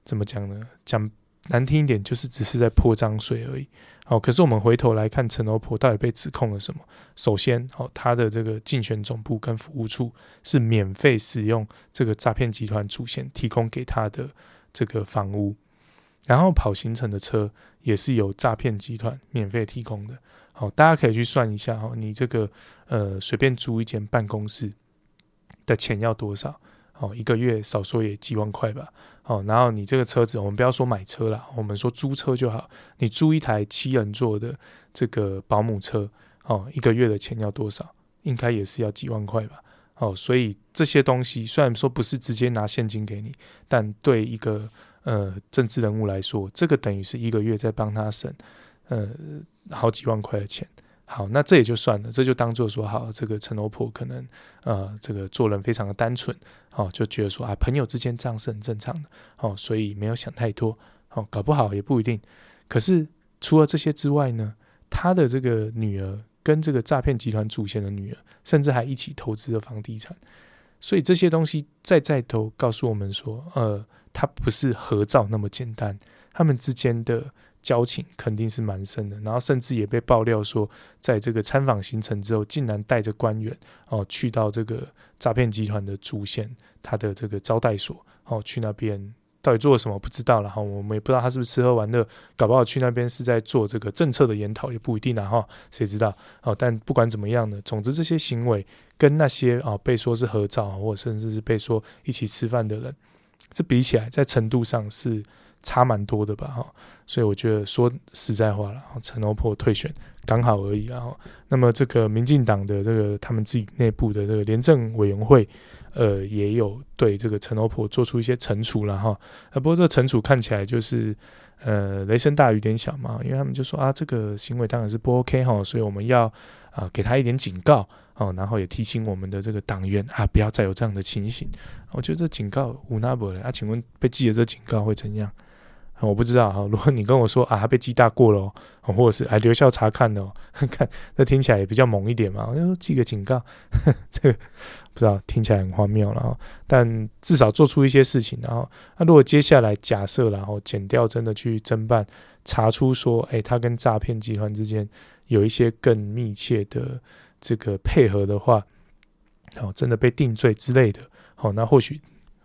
怎么讲呢？讲难听一点，就是只是在泼脏水而已。哦，可是我们回头来看陈欧婆到底被指控了什么？首先，哦，他的这个竞选总部跟服务处是免费使用这个诈骗集团主线提供给他的这个房屋。然后跑行程的车也是由诈骗集团免费提供的。好，大家可以去算一下哈，你这个呃随便租一间办公室的钱要多少？哦，一个月少说也几万块吧。好，然后你这个车子，我们不要说买车了，我们说租车就好。你租一台七人座的这个保姆车，哦，一个月的钱要多少？应该也是要几万块吧。哦，所以这些东西虽然说不是直接拿现金给你，但对一个呃，政治人物来说，这个等于是一个月在帮他省，呃，好几万块的钱。好，那这也就算了，这就当做说，好，这个陈欧珀可能，呃，这个做人非常的单纯，哦，就觉得说啊，朋友之间这样是很正常的，哦，所以没有想太多，哦，搞不好也不一定。可是除了这些之外呢，他的这个女儿跟这个诈骗集团主线的女儿，甚至还一起投资了房地产。所以这些东西再再都告诉我们说，呃，他不是合照那么简单，他们之间的交情肯定是蛮深的。然后甚至也被爆料说，在这个参访行程之后，竟然带着官员哦去到这个诈骗集团的主线，他的这个招待所哦去那边。到底做了什么不知道了哈，我们也不知道他是不是吃喝玩乐，搞不好去那边是在做这个政策的研讨，也不一定啊哈，谁知道？哦，但不管怎么样呢，总之这些行为跟那些啊被说是合照，或者甚至是被说一起吃饭的人，这比起来，在程度上是差蛮多的吧哈。所以我觉得说实在话了，陈欧珀退选刚好而已啊。那么这个民进党的这个他们自己内部的这个廉政委员会，呃，也有对这个陈欧普做出一些惩处了哈。啊，不过这惩处看起来就是呃雷声大雨点小嘛，因为他们就说啊，这个行为当然是不 OK 哈，所以我们要啊给他一点警告哦，然后也提醒我们的这个党员啊，不要再有这样的情形。我觉得这警告无那不了啊，请问被记了这警告会怎样？我不知道哈，如果你跟我说啊，他被记大过了，哦或者是啊留校察看的，看那听起来也比较猛一点嘛。我就说记个警告，呵 这个不知道听起来很荒谬了哈。但至少做出一些事情，然后那如果接下来假设然后减掉真的去侦办，查出说，哎，他跟诈骗集团之间有一些更密切的这个配合的话，哦，真的被定罪之类的，好，那或许。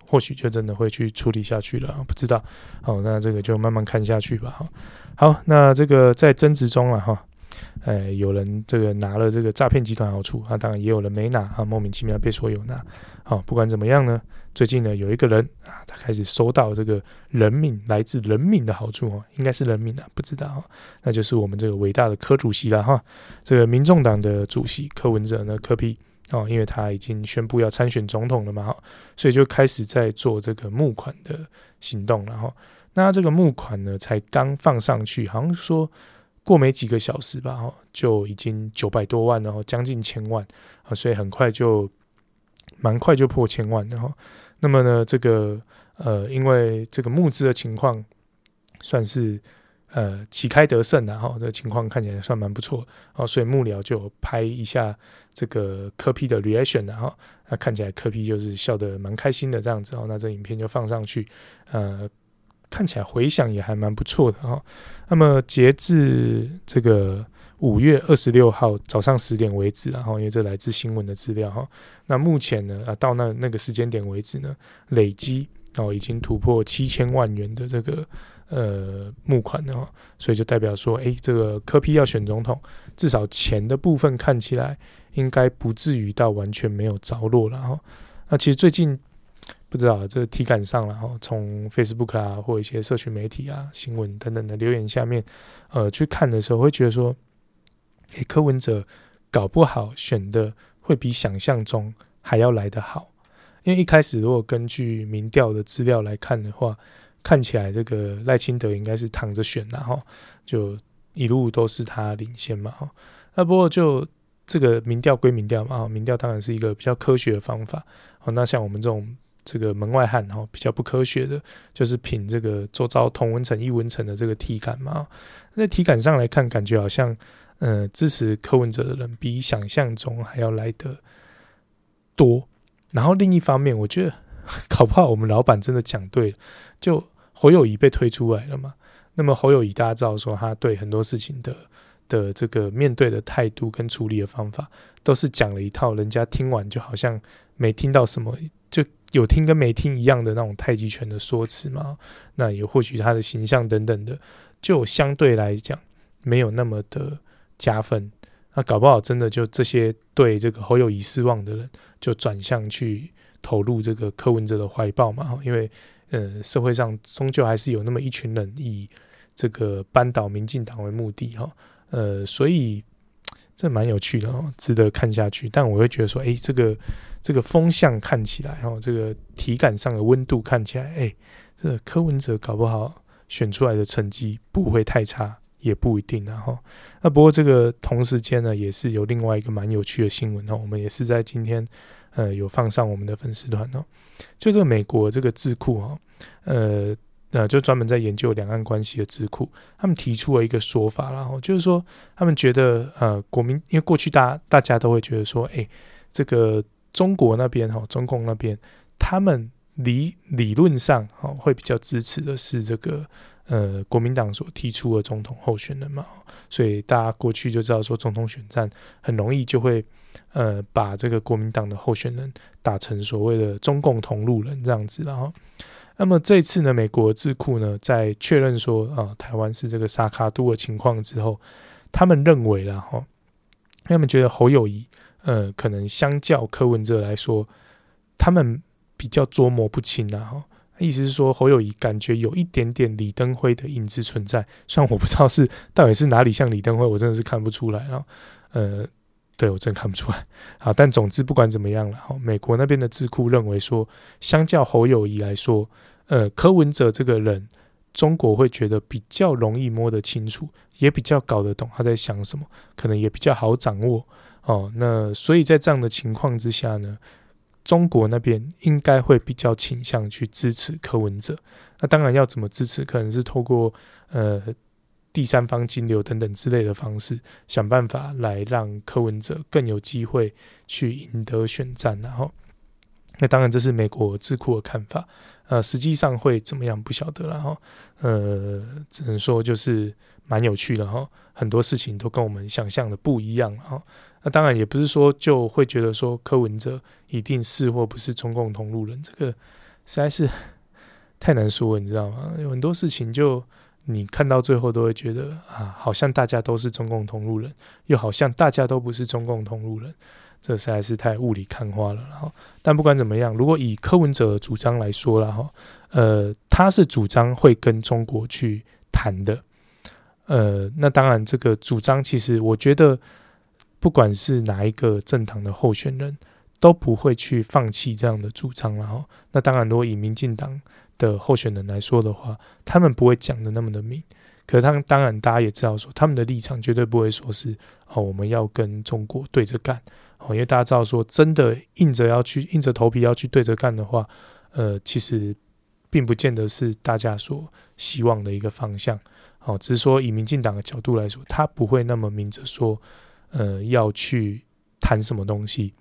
或许就真的会去处理下去了，不知道。好，那这个就慢慢看下去吧。好，好，那这个在争执中了哈，哎，有人这个拿了这个诈骗集团好处，啊，当然也有人没拿，啊，莫名其妙被说有拿。好，不管怎么样呢，最近呢有一个人啊，他开始收到这个人民来自人民的好处哦，应该是人民啊，不知道，那就是我们这个伟大的柯主席了哈，这个民众党的主席柯文哲呢，柯 P。哦，因为他已经宣布要参选总统了嘛，所以就开始在做这个募款的行动了哈。那这个募款呢，才刚放上去，好像说过没几个小时吧，哈，就已经九百多万，然后将近千万啊，所以很快就蛮快就破千万的哈。那么呢，这个呃，因为这个募资的情况算是。呃，旗开得胜然后这情况看起来算蛮不错，哦，所以幕僚就拍一下这个柯 P 的 reaction，然后那看起来柯 P 就是笑得蛮开心的这样子哦，那这影片就放上去，呃，看起来回响也还蛮不错的哈。那么截至这个五月二十六号早上十点为止，然后因为这来自新闻的资料哈，那目前呢啊到那那个时间点为止呢，累积哦已经突破七千万元的这个。呃，募款的话，所以就代表说，诶，这个柯 P 要选总统，至少钱的部分看起来应该不至于到完全没有着落了哈。那其实最近不知道这个体感上了哈，从 Facebook 啊或一些社群媒体啊、新闻等等的留言下面，呃，去看的时候，会觉得说，诶，柯文哲搞不好选的会比想象中还要来得好，因为一开始如果根据民调的资料来看的话。看起来这个赖清德应该是躺着选的哈，就一路都是他领先嘛哈。那不过就这个民调归民调嘛，民调当然是一个比较科学的方法。好那像我们这种这个门外汉哈，比较不科学的，就是凭这个周遭同温层异温层的这个体感嘛。那体感上来看，感觉好像嗯支持柯文哲的人比想象中还要来得多。然后另一方面，我觉得搞不好我们老板真的讲对了，就。侯友宜被推出来了嘛？那么侯友宜大家知道说，他对很多事情的的这个面对的态度跟处理的方法，都是讲了一套，人家听完就好像没听到什么，就有听跟没听一样的那种太极拳的说辞嘛。那也或许他的形象等等的，就相对来讲没有那么的加分。那搞不好真的就这些对这个侯友宜失望的人，就转向去投入这个柯文哲的怀抱嘛。因为呃，社会上终究还是有那么一群人以这个扳倒民进党为目的哈，呃，所以这蛮有趣的哦，值得看下去。但我会觉得说，哎，这个这个风向看起来哈，这个体感上的温度看起来，哎，这个柯文哲搞不好选出来的成绩不会太差，也不一定啊哈。那不过这个同时间呢，也是有另外一个蛮有趣的新闻哦，我们也是在今天。呃，有放上我们的粉丝团哦，就这个美国这个智库哈，呃呃，就专门在研究两岸关系的智库，他们提出了一个说法，然后就是说，他们觉得呃，国民因为过去大大家都会觉得说，哎，这个中国那边哈，中共那边，他们理理论上哈会比较支持的是这个呃国民党所提出的总统候选人嘛，所以大家过去就知道说，总统选战很容易就会。呃，把这个国民党的候选人打成所谓的中共同路人这样子，然后，那么这次呢，美国智库呢在确认说啊、台湾是这个萨卡杜的情况之后，他们认为了哈，他们觉得侯友谊呃，可能相较柯文哲来说，他们比较捉摸不清啊哈，意思是说侯友谊感觉有一点点李登辉的影子存在，虽然我不知道是到底是哪里像李登辉，我真的是看不出来。然后，呃，对我真看不出来。好，但总之不管怎么样了，哈，美国那边的智库认为说，相较侯友谊来说，呃，柯文哲这个人，中国会觉得比较容易摸得清楚，也比较搞得懂他在想什么，可能也比较好掌握。哦，那所以在这样的情况之下呢，中国那边应该会比较倾向去支持柯文哲。那当然要怎么支持，可能是透过呃第三方金流等等之类的方式，想办法来让柯文哲更有机会去赢得选战。然后，那当然这是美国智库的看法。呃，实际上会怎么样不晓得了哈。呃，只能说就是蛮有趣的哈，很多事情都跟我们想象的不一样哈。那当然也不是说就会觉得说柯文哲一定是或不是中共同路人，这个实在是太难说了，你知道吗？有很多事情就你看到最后都会觉得啊，好像大家都是中共同路人，又好像大家都不是中共同路人，这实在是太雾里看花了。然后，但不管怎么样，如果以柯文哲的主张来说了哈，呃，他是主张会跟中国去谈的，呃，那当然这个主张其实我觉得。不管是哪一个政党的候选人，都不会去放弃这样的主张。然后，那当然，如果以民进党的候选人来说的话，他们不会讲得那么的明。可是，他们当然大家也知道说，他们的立场绝对不会说是哦，我们要跟中国对着干。哦，因为大家知道说，真的硬着要去硬着头皮要去对着干的话，呃，其实并不见得是大家所希望的一个方向。哦，只是说以民进党的角度来说，他不会那么明着说。呃，要去谈什么东西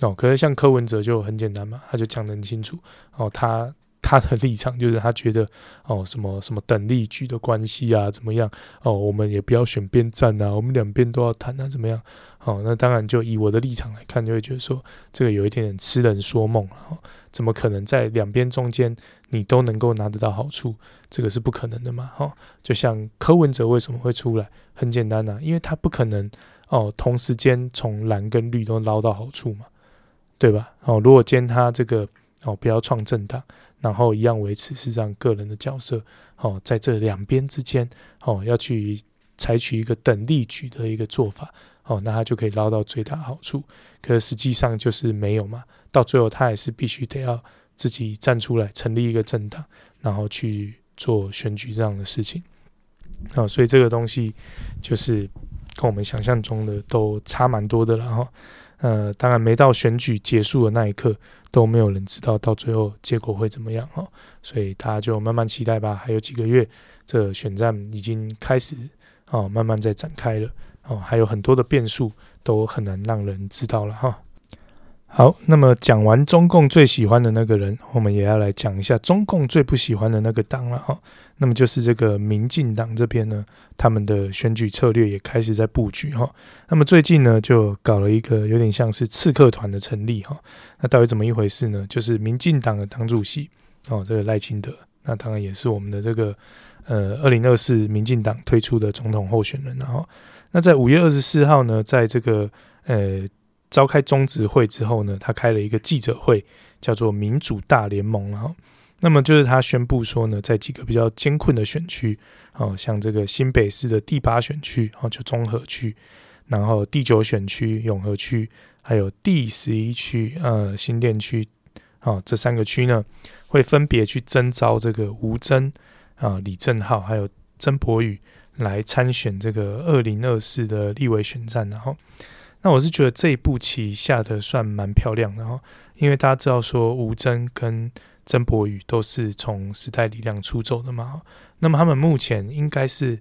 哦？可是像柯文哲就很简单嘛，他就讲得很清楚哦。他他的立场就是他觉得哦，什么什么等力矩的关系啊，怎么样哦？我们也不要选边站啊，我们两边都要谈啊，怎么样？哦，那当然就以我的立场来看，就会觉得说这个有一点点痴人说梦了。哦，怎么可能在两边中间你都能够拿得到好处？这个是不可能的嘛。哦，就像柯文哲为什么会出来？很简单呐，因为他不可能。哦，同时间从蓝跟绿都捞到好处嘛，对吧？哦，如果兼他这个哦不要创政党，然后一样维持是这样个人的角色，哦，在这两边之间哦要去采取一个等力举的一个做法，哦，那他就可以捞到最大好处。可实际上就是没有嘛，到最后他还是必须得要自己站出来成立一个政党，然后去做选举这样的事情。哦，所以这个东西就是。跟我们想象中的都差蛮多的了哈，呃，当然没到选举结束的那一刻，都没有人知道到最后结果会怎么样哈，所以大家就慢慢期待吧。还有几个月，这选战已经开始哦，慢慢在展开了哦，还有很多的变数都很难让人知道了哈。好，那么讲完中共最喜欢的那个人，我们也要来讲一下中共最不喜欢的那个党了哈。那么就是这个民进党这边呢，他们的选举策略也开始在布局哈。那么最近呢，就搞了一个有点像是刺客团的成立哈。那到底怎么一回事呢？就是民进党的党主席哦，这个赖清德，那当然也是我们的这个呃二零二四民进党推出的总统候选人。然后，那在五月二十四号呢，在这个呃。召开中执会之后呢，他开了一个记者会，叫做“民主大联盟”哈。那么就是他宣布说呢，在几个比较艰困的选区，哦，像这个新北市的第八选区，哦，就中和区，然后第九选区永和区，还有第十一区呃新店区，哦，这三个区呢，会分别去征召这个吴峥啊、李正浩还有曾柏宇来参选这个二零二四的立委选战，然后。那我是觉得这一步棋下得算蛮漂亮的哈，因为大家知道说吴峥跟曾柏宇都是从时代力量出走的嘛，那么他们目前应该是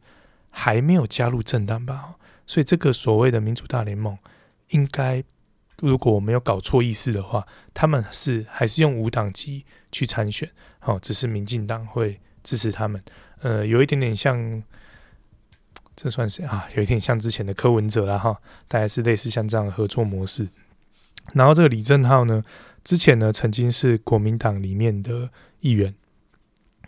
还没有加入政党吧，所以这个所谓的民主大联盟，应该如果我没有搞错意思的话，他们是还是用无党籍去参选，好，只是民进党会支持他们，呃，有一点点像。这算是啊，有一点像之前的柯文哲啦哈，大概是类似像这样的合作模式。然后这个李正浩呢，之前呢曾经是国民党里面的议员，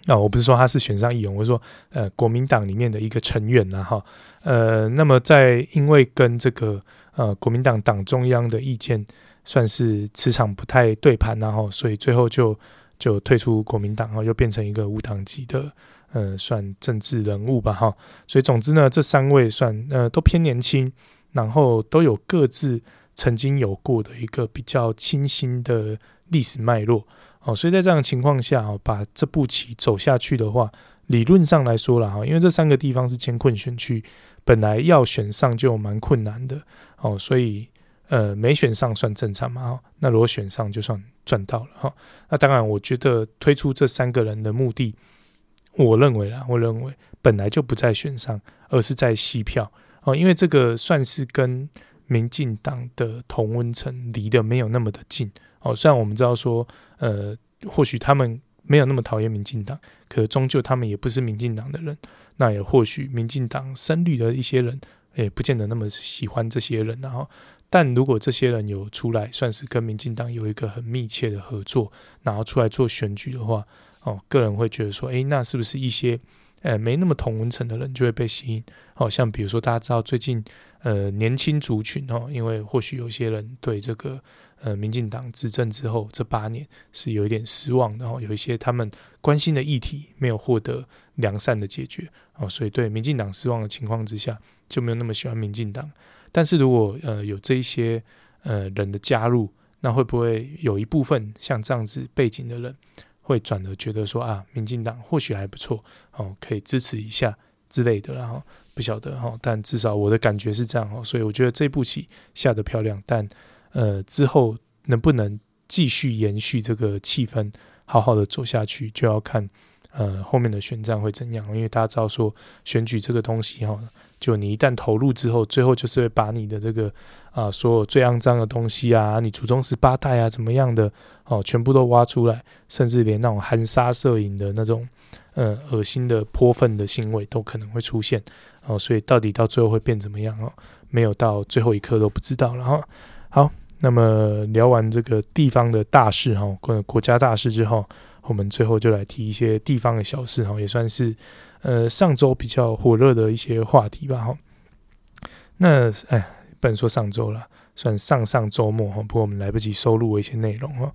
那、我不是说他是选上议员，我是说呃国民党里面的一个成员呐哈。呃，那么在因为跟这个呃国民党党中央的意见算是磁场不太对盘，然后所以最后就就退出国民党，然后，又变成一个无党籍的，呃，算政治人物吧，哈。所以总之呢，这三位算呃都偏年轻，然后都有各自曾经有过的一个比较清新的历史脉络，哦，所以在这样的情况下，哦，把这步棋走下去的话，理论上来说了，哈，因为这三个地方是艰困选区，本来要选上就蛮困难的，哦，所以。呃，没选上算正常嘛？那如果选上，就算赚到了哈。那当然，我觉得推出这三个人的目的，我认为啦，我认为本来就不在选上，而是在吸票哦。因为这个算是跟民进党的同温层离得没有那么的近哦。虽然我们知道说，呃，或许他们没有那么讨厌民进党，可终究他们也不是民进党的人。那也或许民进党深绿的一些人，也不见得那么喜欢这些人，然后。但如果这些人有出来，算是跟民进党有一个很密切的合作，然后出来做选举的话，哦，个人会觉得说，诶，那是不是一些呃没那么同温层的人就会被吸引？好、哦、像比如说大家知道最近呃年轻族群哦，因为或许有些人对这个呃民进党执政之后这八年是有一点失望，然后有一些他们关心的议题没有获得良善的解决，哦，所以对民进党失望的情况之下，就没有那么喜欢民进党。但是如果呃有这一些呃人的加入，那会不会有一部分像这样子背景的人会转而觉得说啊，民进党或许还不错哦，可以支持一下之类的，然后不晓得哈，但至少我的感觉是这样哦，所以我觉得这步棋下得漂亮，但呃之后能不能继续延续这个气氛，好好的走下去，就要看呃后面的选战会怎样，因为大家知道说选举这个东西哈。就你一旦投入之后，最后就是会把你的这个啊、所有最肮脏的东西啊，你祖宗十八代啊，怎么样的哦，全部都挖出来，甚至连那种含沙射影的那种，呃，恶心的泼粪的行为都可能会出现哦。所以到底到最后会变怎么样哦？没有到最后一刻都不知道了哈。好，那么聊完这个地方的大事哈，国国家大事之后，我们最后就来提一些地方的小事哈，也算是。呃，上周比较火热的一些话题吧，哈。那哎，不能说上周了，算上上周末哈。不过我们来不及收录一些内容哈。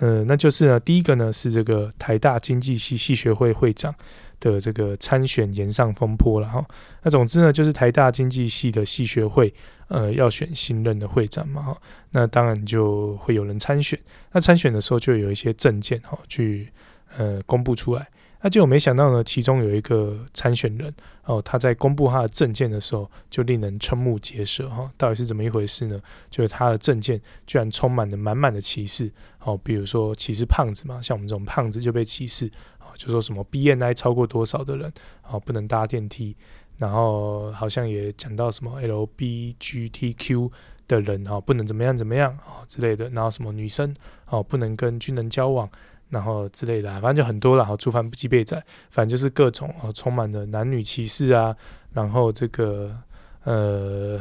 嗯，那就是呢，第一个呢是这个台大经济系系学会会长的这个参选延上风波了哈。那总之呢，就是台大经济系的系学会呃要选新任的会长嘛哈。那当然就会有人参选。那参选的时候就有一些证件哈，去呃公布出来。那就没想到呢，其中有一个参选人哦，他在公布他的证件的时候，就令人瞠目结舌哈。到底是怎么一回事呢？就是他的证件居然充满了满满的歧视哦，比如说歧视胖子嘛，像我们这种胖子就被歧视哦，就说什么 BMI 超过多少的人哦不能搭电梯，然后好像也讲到什么 LBGTQ 的人哈不能怎么样怎么样哦之类的，然后什么女生哦不能跟军人交往。然后之类的，反正就很多了。好，诸凡不及备载，反正就是各种哦，充满了男女歧视啊，然后这个呃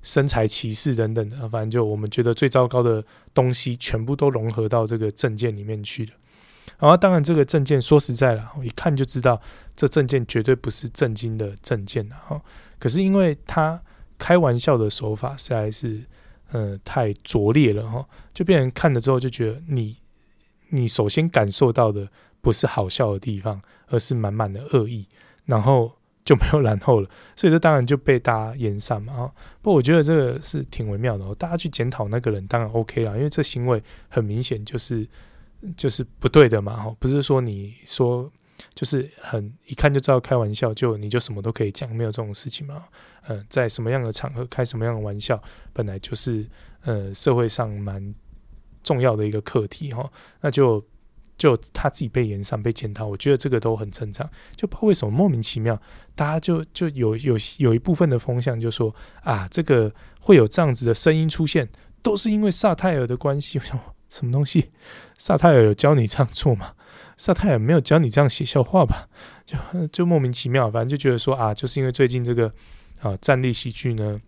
身材歧视等等的，反正就我们觉得最糟糕的东西，全部都融合到这个证件里面去了。然后当然，这个证件说实在了，我一看就知道这证件绝对不是正经的政见哈。可是因为他开玩笑的手法实在是呃太拙劣了哈，就变成看了之后就觉得你。你首先感受到的不是好笑的地方，而是满满的恶意，然后就没有然后了。所以这当然就被大家炎上嘛。啊，不过我觉得这个是挺微妙的哦。大家去检讨那个人当然 OK 啦，因为这行为很明显就是就是不对的嘛。哈，不是说你说就是很一看就知道开玩笑，就你就什么都可以讲，没有这种事情嘛。嗯，在什么样的场合开什么样的玩笑，本来就是呃社会上蛮。重要的一个课题哈，那就就他自己被延上被检讨，我觉得这个都很正常。就不知道为什么莫名其妙，大家就就有有有一部分的风向就说啊，这个会有这样子的声音出现，都是因为萨泰尔的关系。我想什么东西？萨泰尔有教你这样做吗？萨泰尔没有教你这样写笑话吧？就就莫名其妙，反正就觉得说啊，就是因为最近这个啊站立喜剧呢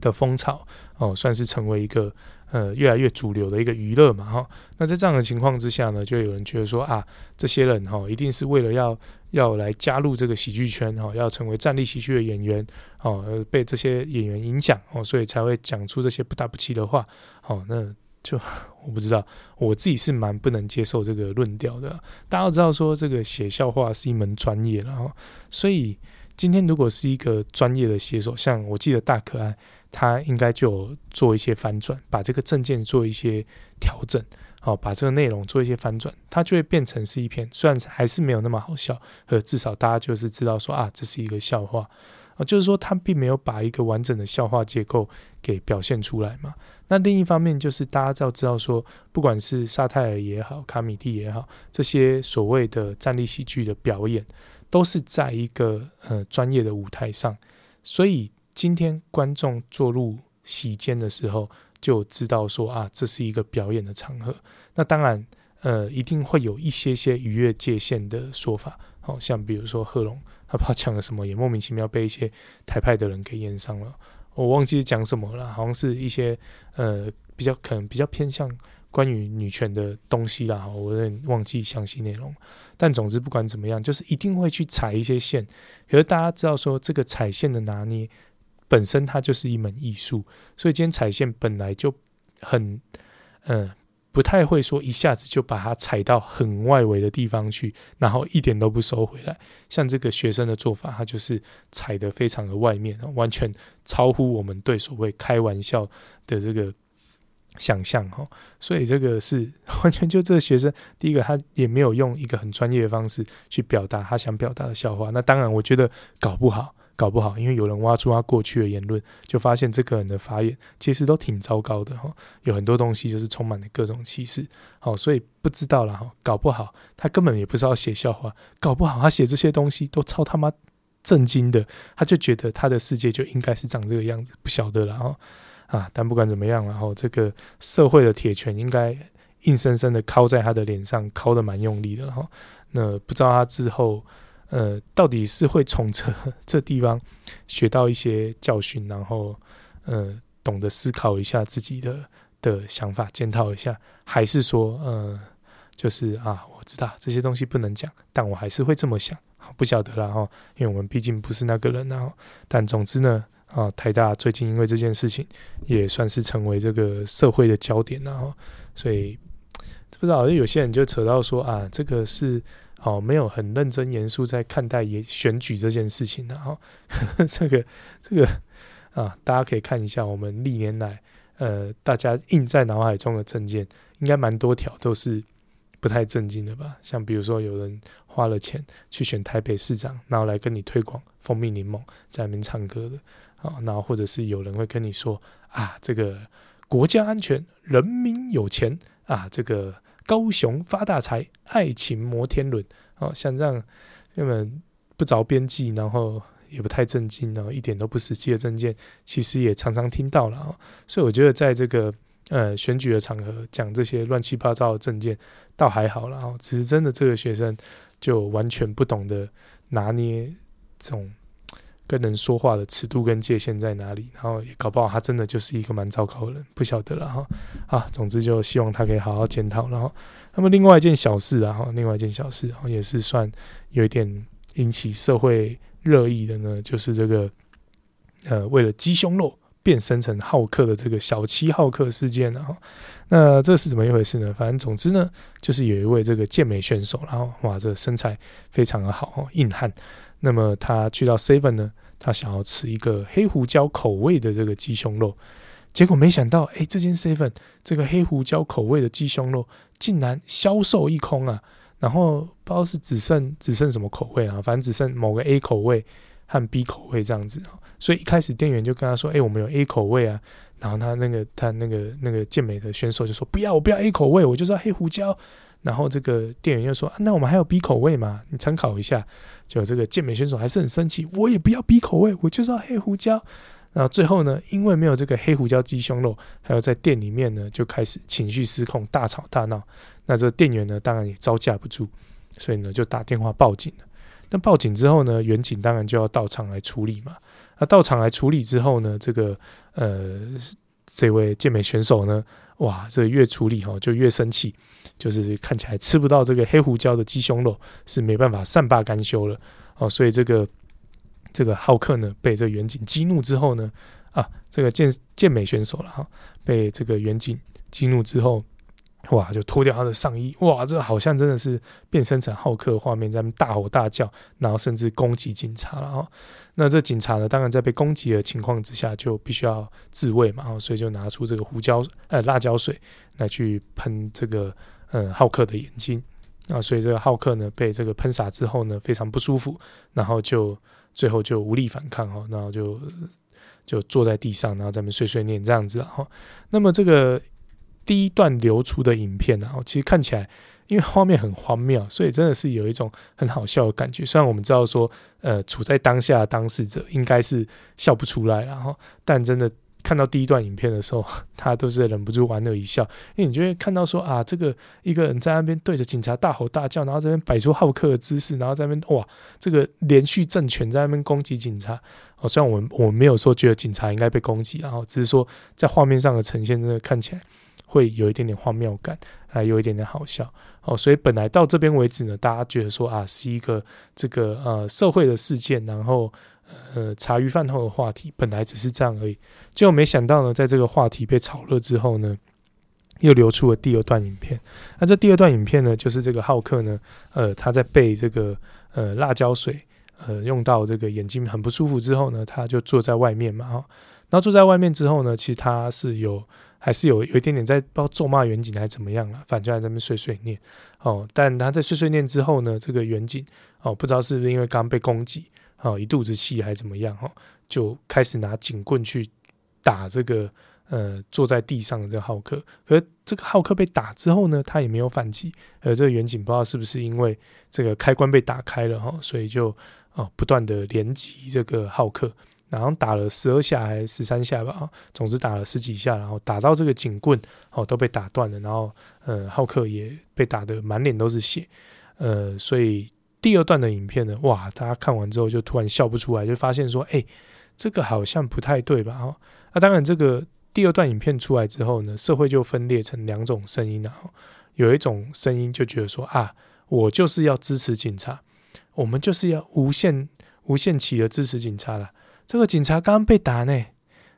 的风潮哦，算是成为一个。呃，越来越主流的一个娱乐嘛，哈。那在这样的情况之下呢，就有人觉得说啊，这些人哈，一定是为了要要来加入这个喜剧圈哈，要成为站立喜剧的演员哦，被这些演员影响哦，所以才会讲出这些不大不齐的话哦。那就 我不知道，我自己是蛮不能接受这个论调的。大家都知道说这个写笑话是一门专业，然后所以今天如果是一个专业的写手，像我记得大可爱，他应该就做一些翻转，把这个证件做一些调整，好，把这个内容做一些翻转，它就会变成是一篇，虽然还是没有那么好笑，可至少大家就是知道说啊，这是一个笑话。啊，就是说他并没有把一个完整的笑话结构给表现出来嘛。那另一方面就是大家要知道说，不管是萨泰尔也好，卡米蒂也好，这些所谓的站立喜剧的表演，都是在一个呃专业的舞台上。所以今天观众坐入席间的时候，就知道说啊，这是一个表演的场合。那当然，呃，一定会有一些些逾越界限的说法。好像比如说贺龙。他不知道讲了什么，也莫名其妙被一些台派的人给炎上了。我忘记讲什么了，好像是一些呃比较可能比较偏向关于女权的东西啦。我有点忘记详细内容。但总之不管怎么样，就是一定会去踩一些线。可是大家知道说，这个踩线的拿捏本身它就是一门艺术，所以今天踩线本来就很嗯。呃不太会说一下子就把它踩到很外围的地方去，然后一点都不收回来。像这个学生的做法，他就是踩得非常的外面，完全超乎我们对所谓开玩笑的这个想象哈。所以这个是完全就这个学生，第一个他也没有用一个很专业的方式去表达他想表达的笑话。那当然，我觉得搞不好。搞不好，因为有人挖出他过去的言论，就发现这个人的发言其实都挺糟糕的哈，有很多东西就是充满了各种歧视，好，所以不知道了哈，搞不好他根本也不知道写笑话，搞不好他写这些东西都超他妈震惊的，他就觉得他的世界就应该是长这个样子，不晓得了哈啊，但不管怎么样，然后这个社会的铁拳应该硬生生的敲在他的脸上，敲得蛮用力的哈，那不知道他之后。呃，到底是会从这 这地方学到一些教训，然后呃，懂得思考一下自己的的想法，检讨一下，还是说呃，就是啊，我知道这些东西不能讲，但我还是会这么想，不晓得了哈，因为我们毕竟不是那个人，然后，但总之呢，啊，台大最近因为这件事情也算是成为这个社会的焦点，然后，所以 不知道有些人就扯到说啊，这个是。哦，没有很认真严肃在看待也选举这件事情的哈，这个这个啊，大家可以看一下我们历年来呃，大家印在脑海中的政见，应该蛮多条都是不太正经的吧？像比如说有人花了钱去选台北市长，然后来跟你推广蜂蜜柠檬在那边唱歌的啊，然后或者是有人会跟你说啊，这个国家安全，人民有钱啊，这个。高雄发大财，爱情摩天轮，哦，像这样根本不着边际，然后也不太正经，然后一点都不实际的证件，其实也常常听到了啊。所以我觉得在这个呃选举的场合讲这些乱七八糟的证件，倒还好了啊。只是真的这个学生就完全不懂得拿捏这种。跟人说话的尺度跟界限在哪里？然后也搞不好他真的就是一个蛮糟糕的人，不晓得了哈。啊，总之就希望他可以好好检讨。然后，那么另外一件小事啊，哈，另外一件小事，也是算有一点引起社会热议的呢，就是这个呃，为了鸡胸肉变身成浩克的这个小七浩克事件啊。那这是怎么一回事呢？反正总之呢，就是有一位这个健美选手，然后哇，这身材非常的好，硬汉。那么他去到 Seven 呢，他想要吃一个黑胡椒口味的这个鸡胸肉，结果没想到，哎，这间 Seven 这个黑胡椒口味的鸡胸肉竟然销售一空啊！然后不知道是只剩只剩什么口味啊，反正只剩某个 A 口味和 B 口味这样子。所以一开始店员就跟他说：“哎，我们有 A 口味啊。”然后他那个他那个那个健美的选手就说：“不要，我不要 A 口味，我就是要黑胡椒。”然后这个店员又说：“啊，那我们还有 B 口味吗？你参考一下。”就这个健美选手还是很生气，我也不要 B 口味，我就是要黑胡椒。然后最后呢，因为没有这个黑胡椒鸡胸肉，还有在店里面呢就开始情绪失控，大吵大闹。那这个店员呢，当然也招架不住，所以呢就打电话报警了。那报警之后呢，员警当然就要到场来处理嘛。那到场来处理之后呢，这个呃这位健美选手呢。哇，这越处理哈就越生气，就是看起来吃不到这个黑胡椒的鸡胸肉是没办法善罢甘休了哦，所以这个这个浩克呢被这个员警激怒之后呢，啊，这个健健美选手了哈，被这个远景激怒之后。哇！就脱掉他的上衣，哇！这好像真的是变身成浩克画面，在那大吼大叫，然后甚至攻击警察了哈。那这警察呢，当然在被攻击的情况之下，就必须要自卫嘛，所以就拿出这个胡椒呃辣椒水来去喷这个呃浩克的眼睛啊。所以这个浩克呢，被这个喷洒之后呢，非常不舒服，然后就最后就无力反抗哈，然后就就坐在地上，然后在那碎碎念这样子哈。那么这个。第一段流出的影片，然后其实看起来，因为画面很荒谬，所以真的是有一种很好笑的感觉。虽然我们知道说，呃，处在当下的当事者应该是笑不出来，然后，但真的看到第一段影片的时候，他都是忍不住莞尔一笑，因为你就会看到说啊，这个一个人在那边对着警察大吼大叫，然后这边摆出浩克的姿势，然后在那边哇，这个连续正拳在那边攻击警察。哦，虽然我我没有说觉得警察应该被攻击，然后只是说在画面上的呈现，真的看起来。会有一点点荒谬感，还有一点点好笑哦，所以本来到这边为止呢，大家觉得说啊，是一个这个呃社会的事件，然后呃茶余饭后的话题，本来只是这样而已，结果没想到呢，在这个话题被炒热之后呢，又流出了第二段影片。那这第二段影片呢，就是这个浩克呢，呃，他在被这个呃辣椒水呃用到这个眼睛很不舒服之后呢，他就坐在外面嘛，哈，然后坐在外面之后呢，其实他是有。还是有有一点点在不知道咒骂远景还是怎么样了，反正就在那边碎碎念哦。但他在碎碎念之后呢，这个远景哦，不知道是不是因为刚被攻击哦，一肚子气还是怎么样哦，就开始拿警棍去打这个呃坐在地上的这个浩克。可是这个浩克被打之后呢，他也没有反击。而这个远景不知道是不是因为这个开关被打开了哈，所以就哦不断的连击这个浩克。然后打了十二下还是十三下吧，总之打了十几下，然后打到这个警棍哦都被打断了，然后呃浩克也被打得满脸都是血，呃，所以第二段的影片呢，哇，大家看完之后就突然笑不出来，就发现说，哎，这个好像不太对吧？哈，那当然这个第二段影片出来之后呢，社会就分裂成两种声音了，有一种声音就觉得说啊，我就是要支持警察，我们就是要无限无限期的支持警察了。这个警察刚被打呢，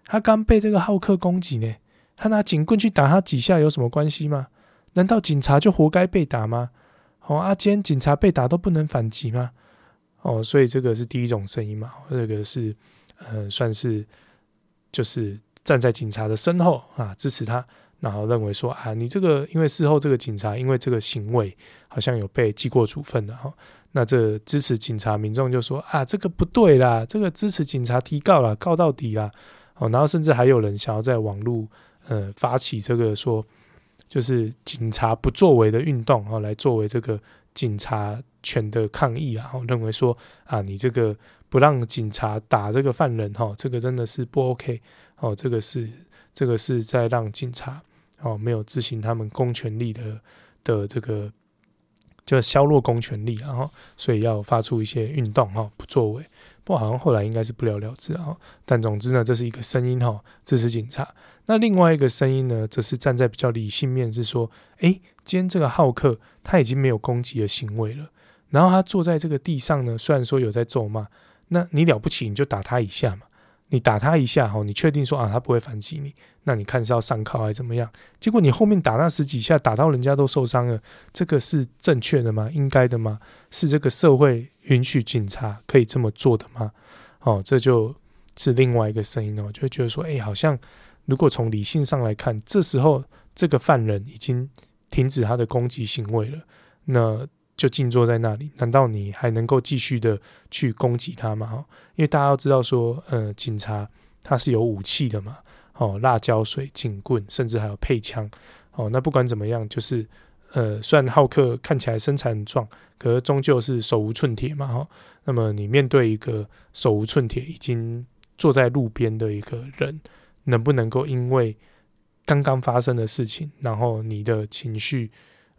他刚被这个浩克攻击呢，他拿警棍去打他几下有什么关系吗？难道警察就活该被打吗？哦，阿坚，警察被打都不能反击吗？哦，所以这个是第一种声音嘛，这个是呃，算是就是站在警察的身后啊，支持他。然后认为说啊，你这个因为事后这个警察因为这个行为好像有被记过处分的哈，那这支持警察民众就说啊，这个不对啦，这个支持警察提告啦，告到底啦，哦，然后甚至还有人想要在网络呃发起这个说就是警察不作为的运动啊，来作为这个警察权的抗议啊，认为说啊，你这个不让警察打这个犯人哈，这个真的是不 OK 哦，这个是这个是在让警察。哦，没有执行他们公权力的的这个，就削弱公权力，然后所以要发出一些运动哈，不作为。不过好像后来应该是不了了之啊。但总之呢，这是一个声音哈，支持警察。那另外一个声音呢，则是站在比较理性面，是说，诶，今天这个浩克他已经没有攻击的行为了，然后他坐在这个地上呢，虽然说有在咒骂，那你了不起你就打他一下嘛。你打他一下，你确定说啊，他不会反击你？那你看是要上铐还是怎么样？结果你后面打那十几下，打到人家都受伤了，这个是正确的吗？应该的吗？是这个社会允许警察可以这么做的吗？哦，这就是另外一个声音哦，就会觉得说，哎，好像如果从理性上来看，这时候这个犯人已经停止他的攻击行为了，那。就静坐在那里，难道你还能够继续的去攻击他吗？哈，因为大家要知道说，呃，警察他是有武器的嘛，哦，辣椒水、警棍，甚至还有配枪，哦，那不管怎么样，就是，呃，虽然浩克看起来身材很壮，可是终究是手无寸铁嘛，哈。那么你面对一个手无寸铁、已经坐在路边的一个人，能不能够因为刚刚发生的事情，然后你的情绪，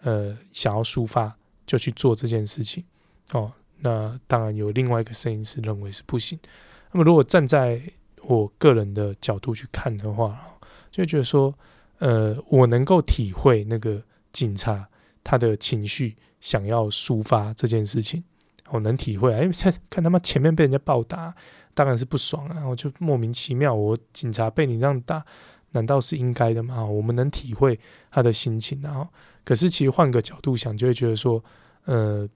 呃，想要抒发？就去做这件事情，哦，那当然有另外一个声音是认为是不行。那么如果站在我个人的角度去看的话，就觉得说，呃，我能够体会那个警察他的情绪想要抒发这件事情，我能体会啊，因为 看他妈前面被人家暴打，当然是不爽啊，我就莫名其妙，我警察被你这样打，难道是应该的吗？我们能体会他的心情，然后，可是其实换个角度想，就会觉得说，呃，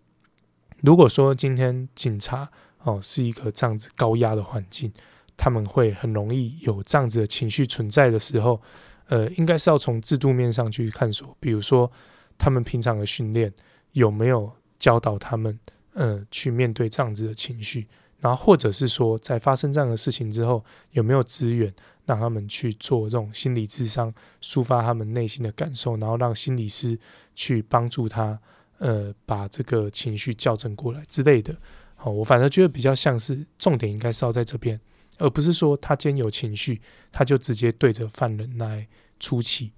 如果说今天警察哦是一个这样子高压的环境，他们会很容易有这样子的情绪存在的时候，呃，应该是要从制度面上去探索，比如说他们平常的训练有没有教导他们，呃，去面对这样子的情绪。然后，或者是说，在发生这样的事情之后，有没有资源让他们去做这种心理咨商，抒发他们内心的感受，然后让心理师去帮助他，呃，把这个情绪校正过来之类的。好，我反而觉得比较像是重点应该是要在这边，而不是说他今天有情绪，他就直接对着犯人来出气。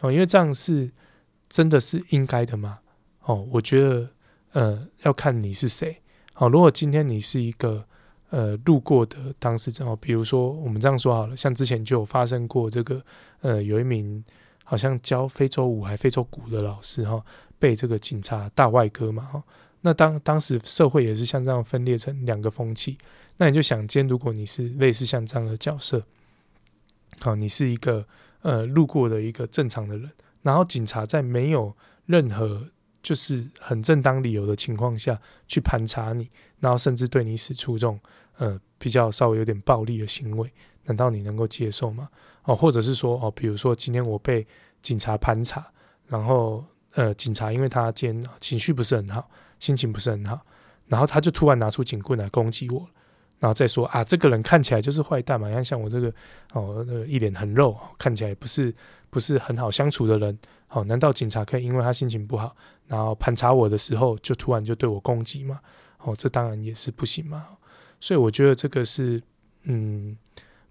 哦，因为这样是真的是应该的吗？哦，我觉得，呃，要看你是谁。好，如果今天你是一个。呃，路过的当事人哦，比如说我们这样说好了，像之前就有发生过这个，呃，有一名好像教非洲舞还非洲鼓的老师哈，被这个警察大外割嘛哈。那当当时社会也是像这样分裂成两个风气，那你就想，今天如果你是类似像这样的角色，好，你是一个呃路过的一个正常的人，然后警察在没有任何就是很正当理由的情况下去盘查你，然后甚至对你使出这种呃比较稍微有点暴力的行为，难道你能够接受吗？哦，或者是说哦，比如说今天我被警察盘查，然后呃警察因为他今天情绪不是很好，心情不是很好，然后他就突然拿出警棍来攻击我，然后再说啊这个人看起来就是坏蛋嘛，你看像我这个哦那个一脸很肉，看起来不是不是很好相处的人。好，难道警察可以因为他心情不好，然后盘查我的时候就突然就对我攻击吗？哦，这当然也是不行嘛。所以我觉得这个是嗯，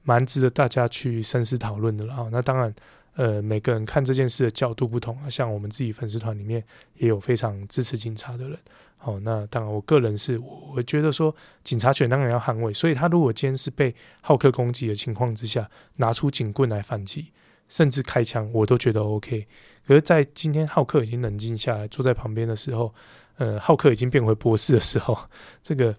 蛮值得大家去深思讨论的了啊。那当然，呃，每个人看这件事的角度不同啊。像我们自己粉丝团里面也有非常支持警察的人。好，那当然，我个人是我我觉得说警察权当然要捍卫。所以他如果今天是被浩克攻击的情况之下，拿出警棍来反击。甚至开枪，我都觉得 OK。可是，在今天浩克已经冷静下来，坐在旁边的时候，呃，浩克已经变回博士的时候，这个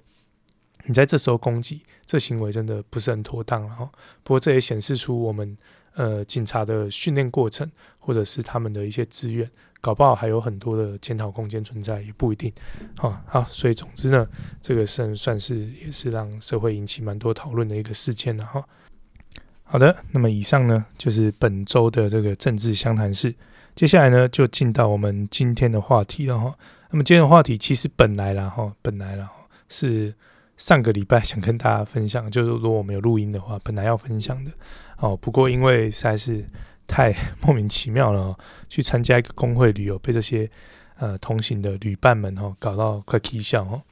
你在这时候攻击，这行为真的不是很妥当了哈。不过，这也显示出我们呃警察的训练过程，或者是他们的一些资源，搞不好还有很多的检讨空间存在，也不一定。好，好，所以总之呢，这个算算是也是让社会引起蛮多讨论的一个事件了哈。好的，那么以上呢就是本周的这个政治相谈室。接下来呢就进到我们今天的话题了哈。那么今天的话题其实本来啦哈，本来啦是上个礼拜想跟大家分享，就是如果我们有录音的话，本来要分享的哦。不过因为实在是太莫名其妙了，去参加一个工会旅游，被这些呃同行的旅伴们哈搞到快起笑哈。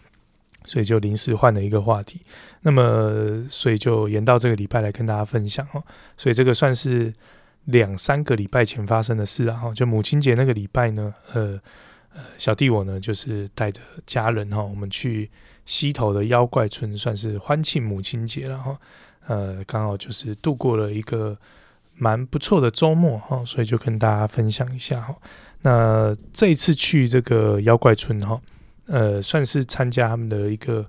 所以就临时换了一个话题，那么所以就延到这个礼拜来跟大家分享哦。所以这个算是两三个礼拜前发生的事啊。哈，就母亲节那个礼拜呢，呃呃，小弟我呢就是带着家人哈，我们去溪头的妖怪村，算是欢庆母亲节了哈。呃，刚好就是度过了一个蛮不错的周末哈，所以就跟大家分享一下哈。那这一次去这个妖怪村哈。呃，算是参加他们的一个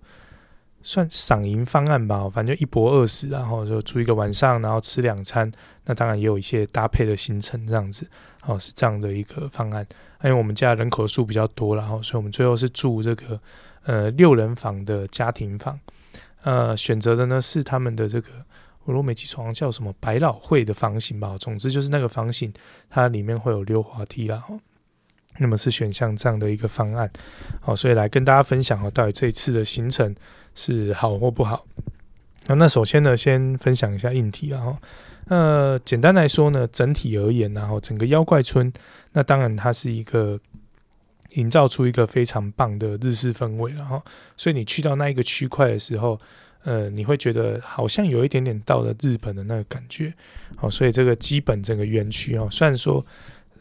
算赏银方案吧，反正就一博二十，然后就住一个晚上，然后吃两餐。那当然也有一些搭配的行程，这样子，哦，是这样的一个方案。因为我们家人口数比较多，然后所以我们最后是住这个呃六人房的家庭房。呃，选择的呢是他们的这个，我如果没记错，叫什么百老汇的房型吧。总之就是那个房型，它里面会有溜滑梯啦。那么是选项这样的一个方案，好，所以来跟大家分享哦，到底这一次的行程是好或不好。那首先呢，先分享一下硬体，然后，呃，简单来说呢，整体而言，然后整个妖怪村，那当然它是一个营造出一个非常棒的日式氛围，然后，所以你去到那一个区块的时候，呃，你会觉得好像有一点点到了日本的那个感觉，好，所以这个基本整个园区哦，虽然说，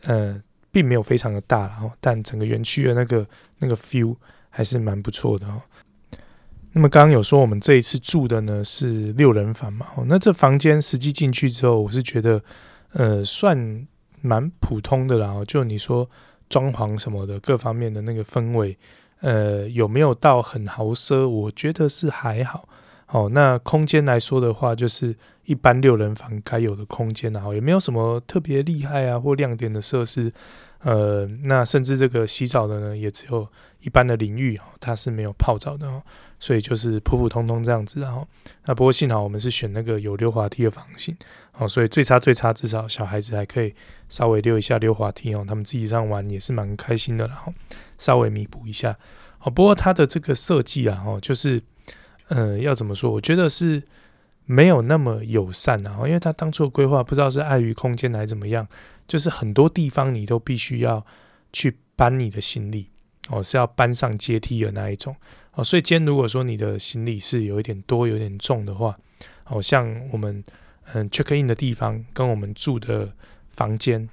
呃。并没有非常的大，然后但整个园区的那个那个 feel 还是蛮不错的哦。那么刚刚有说我们这一次住的呢是六人房嘛，哦，那这房间实际进去之后，我是觉得呃算蛮普通的啦。就你说装潢什么的各方面的那个氛围，呃有没有到很豪奢？我觉得是还好哦，那空间来说的话，就是一般六人房该有的空间，然后也没有什么特别厉害啊或亮点的设施。呃，那甚至这个洗澡的呢，也只有一般的淋浴哦，它是没有泡澡的哦，所以就是普普通通这样子。然后，那不过幸好我们是选那个有溜滑梯的房型哦，所以最差最差至少小孩子还可以稍微溜一下溜滑梯哦，他们自己这样玩也是蛮开心的。然后稍微弥补一下哦，不过它的这个设计啊，哦，就是呃，要怎么说？我觉得是。没有那么友善啊，因为他当初规划不知道是碍于空间还是怎么样，就是很多地方你都必须要去搬你的行李哦，是要搬上阶梯的那一种哦，所以今天如果说你的行李是有一点多、有点重的话，哦，像我们嗯 check in 的地方跟我们住的房间，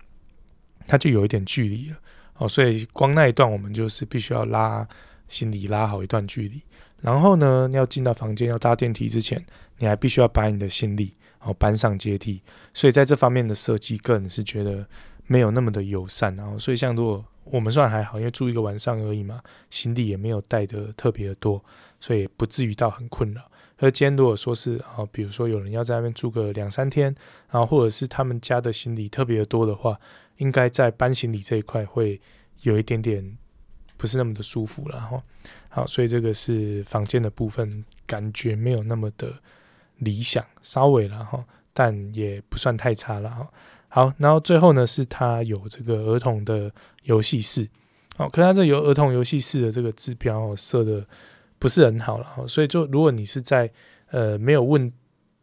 它就有一点距离了哦，所以光那一段我们就是必须要拉行李拉好一段距离。然后呢，要进到房间要搭电梯之前，你还必须要把你的行李然后搬上阶梯，所以在这方面的设计，个人是觉得没有那么的友善。然后，所以像如果我们算还好，因为住一个晚上而已嘛，行李也没有带的特别的多，所以不至于到很困扰。而今天如果说是啊，比如说有人要在那边住个两三天，然后或者是他们家的行李特别的多的话，应该在搬行李这一块会有一点点。不是那么的舒服了哈，好，所以这个是房间的部分，感觉没有那么的理想，稍微了哈，但也不算太差了哈。好，然后最后呢，是它有这个儿童的游戏室，好，可是它这有儿童游戏室的这个指标设的不是很好了哈，所以就如果你是在呃没有问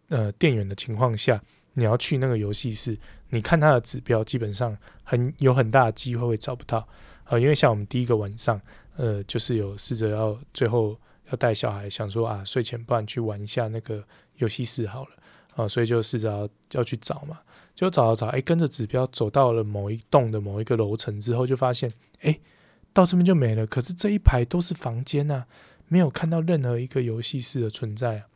呃店员的情况下，你要去那个游戏室，你看它的指标，基本上很有很大的机会会找不到。呃，因为像我们第一个晚上，呃，就是有试着要最后要带小孩，想说啊，睡前不然去玩一下那个游戏室好了，啊、所以就试着要要去找嘛，就找找找，哎，跟着指标走到了某一栋的某一个楼层之后，就发现，哎，到这边就没了，可是这一排都是房间呐、啊，没有看到任何一个游戏室的存在啊，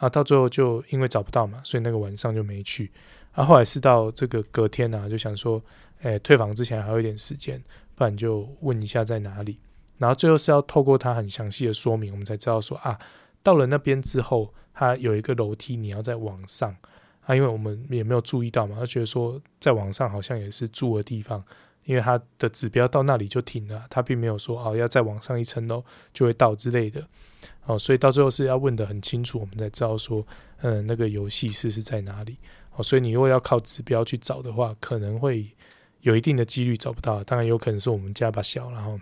啊，到最后就因为找不到嘛，所以那个晚上就没去，啊，后来是到这个隔天呐、啊，就想说，哎，退房之前还有一点时间。不然就问一下在哪里，然后最后是要透过他很详细的说明，我们才知道说啊，到了那边之后，它有一个楼梯，你要再往上啊，因为我们也没有注意到嘛，他觉得说再往上好像也是住的地方，因为它的指标到那里就停了，他并没有说哦要再往上一层楼就会到之类的，哦，所以到最后是要问得很清楚，我们才知道说，嗯，那个游戏室是在哪里，哦，所以你如果要靠指标去找的话，可能会。有一定的几率找不到，当然有可能是我们家把小，然 后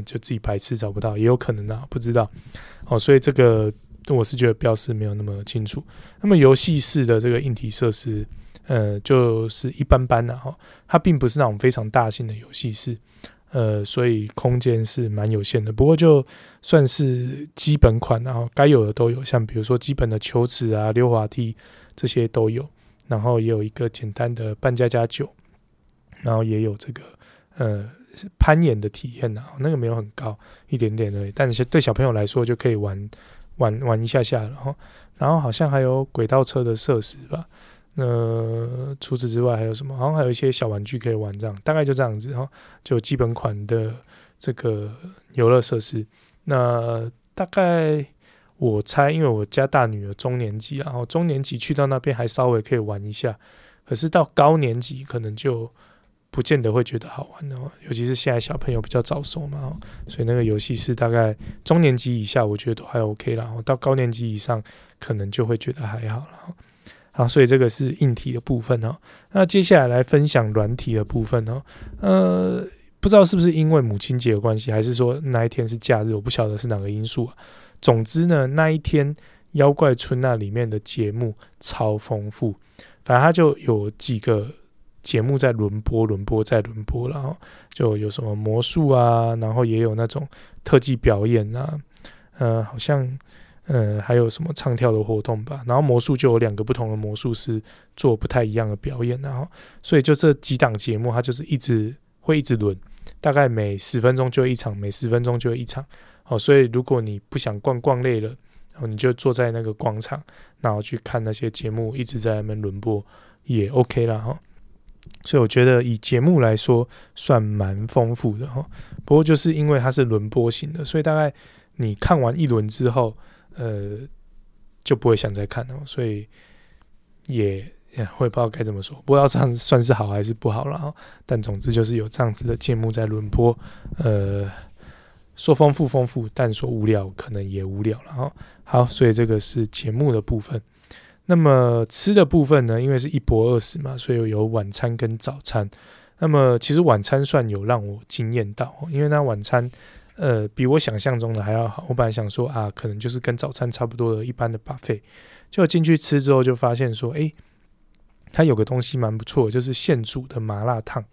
就自己白痴找不到，也有可能啊，不知道。哦，所以这个我是觉得标示没有那么清楚。那么游戏室的这个硬体设施，呃，就是一般般的哈，它并不是那种非常大型的游戏室，呃，所以空间是蛮有限的。不过就算是基本款，然后该有的都有，像比如说基本的球池啊、溜滑梯这些都有，然后也有一个简单的扮家家酒。然后也有这个呃攀岩的体验呐，那个没有很高，一点点而已，但是对小朋友来说就可以玩玩玩一下下，然后然后好像还有轨道车的设施吧。那、呃、除此之外还有什么？好像还有一些小玩具可以玩，这样大概就这样子哈，就基本款的这个游乐设施。那大概我猜，因为我家大女儿中年级，然后中年级去到那边还稍微可以玩一下，可是到高年级可能就。不见得会觉得好玩哦，尤其是现在小朋友比较早熟嘛，所以那个游戏是大概中年级以下，我觉得都还 OK 啦。到高年级以上，可能就会觉得还好了。好，所以这个是硬体的部分哦。那接下来来分享软体的部分哦。呃，不知道是不是因为母亲节的关系，还是说那一天是假日，我不晓得是哪个因素啊。总之呢，那一天妖怪村那里面的节目超丰富，反正它就有几个。节目在轮播，轮播再轮播，然后就有什么魔术啊，然后也有那种特技表演啊，呃，好像呃还有什么唱跳的活动吧。然后魔术就有两个不同的魔术师做不太一样的表演，然后所以就这几档节目，它就是一直会一直轮，大概每十分钟就一场，每十分钟就一场。哦，所以如果你不想逛逛累了，然后你就坐在那个广场，然后去看那些节目一直在那边轮播，也 OK 了哈。所以我觉得以节目来说，算蛮丰富的哈。不过就是因为它是轮播型的，所以大概你看完一轮之后，呃，就不会想再看了，所以也也会不知道该怎么说，不知道这样算是好还是不好了哈。但总之就是有这样子的节目在轮播，呃，说丰富丰富，但说无聊可能也无聊了哈。好，所以这个是节目的部分。那么吃的部分呢，因为是一博二十嘛，所以有晚餐跟早餐。那么其实晚餐算有让我惊艳到，因为那晚餐呃比我想象中的还要好。我本来想说啊，可能就是跟早餐差不多的一般的 buffet，就进去吃之后就发现说，诶，它有个东西蛮不错，就是现煮的麻辣烫。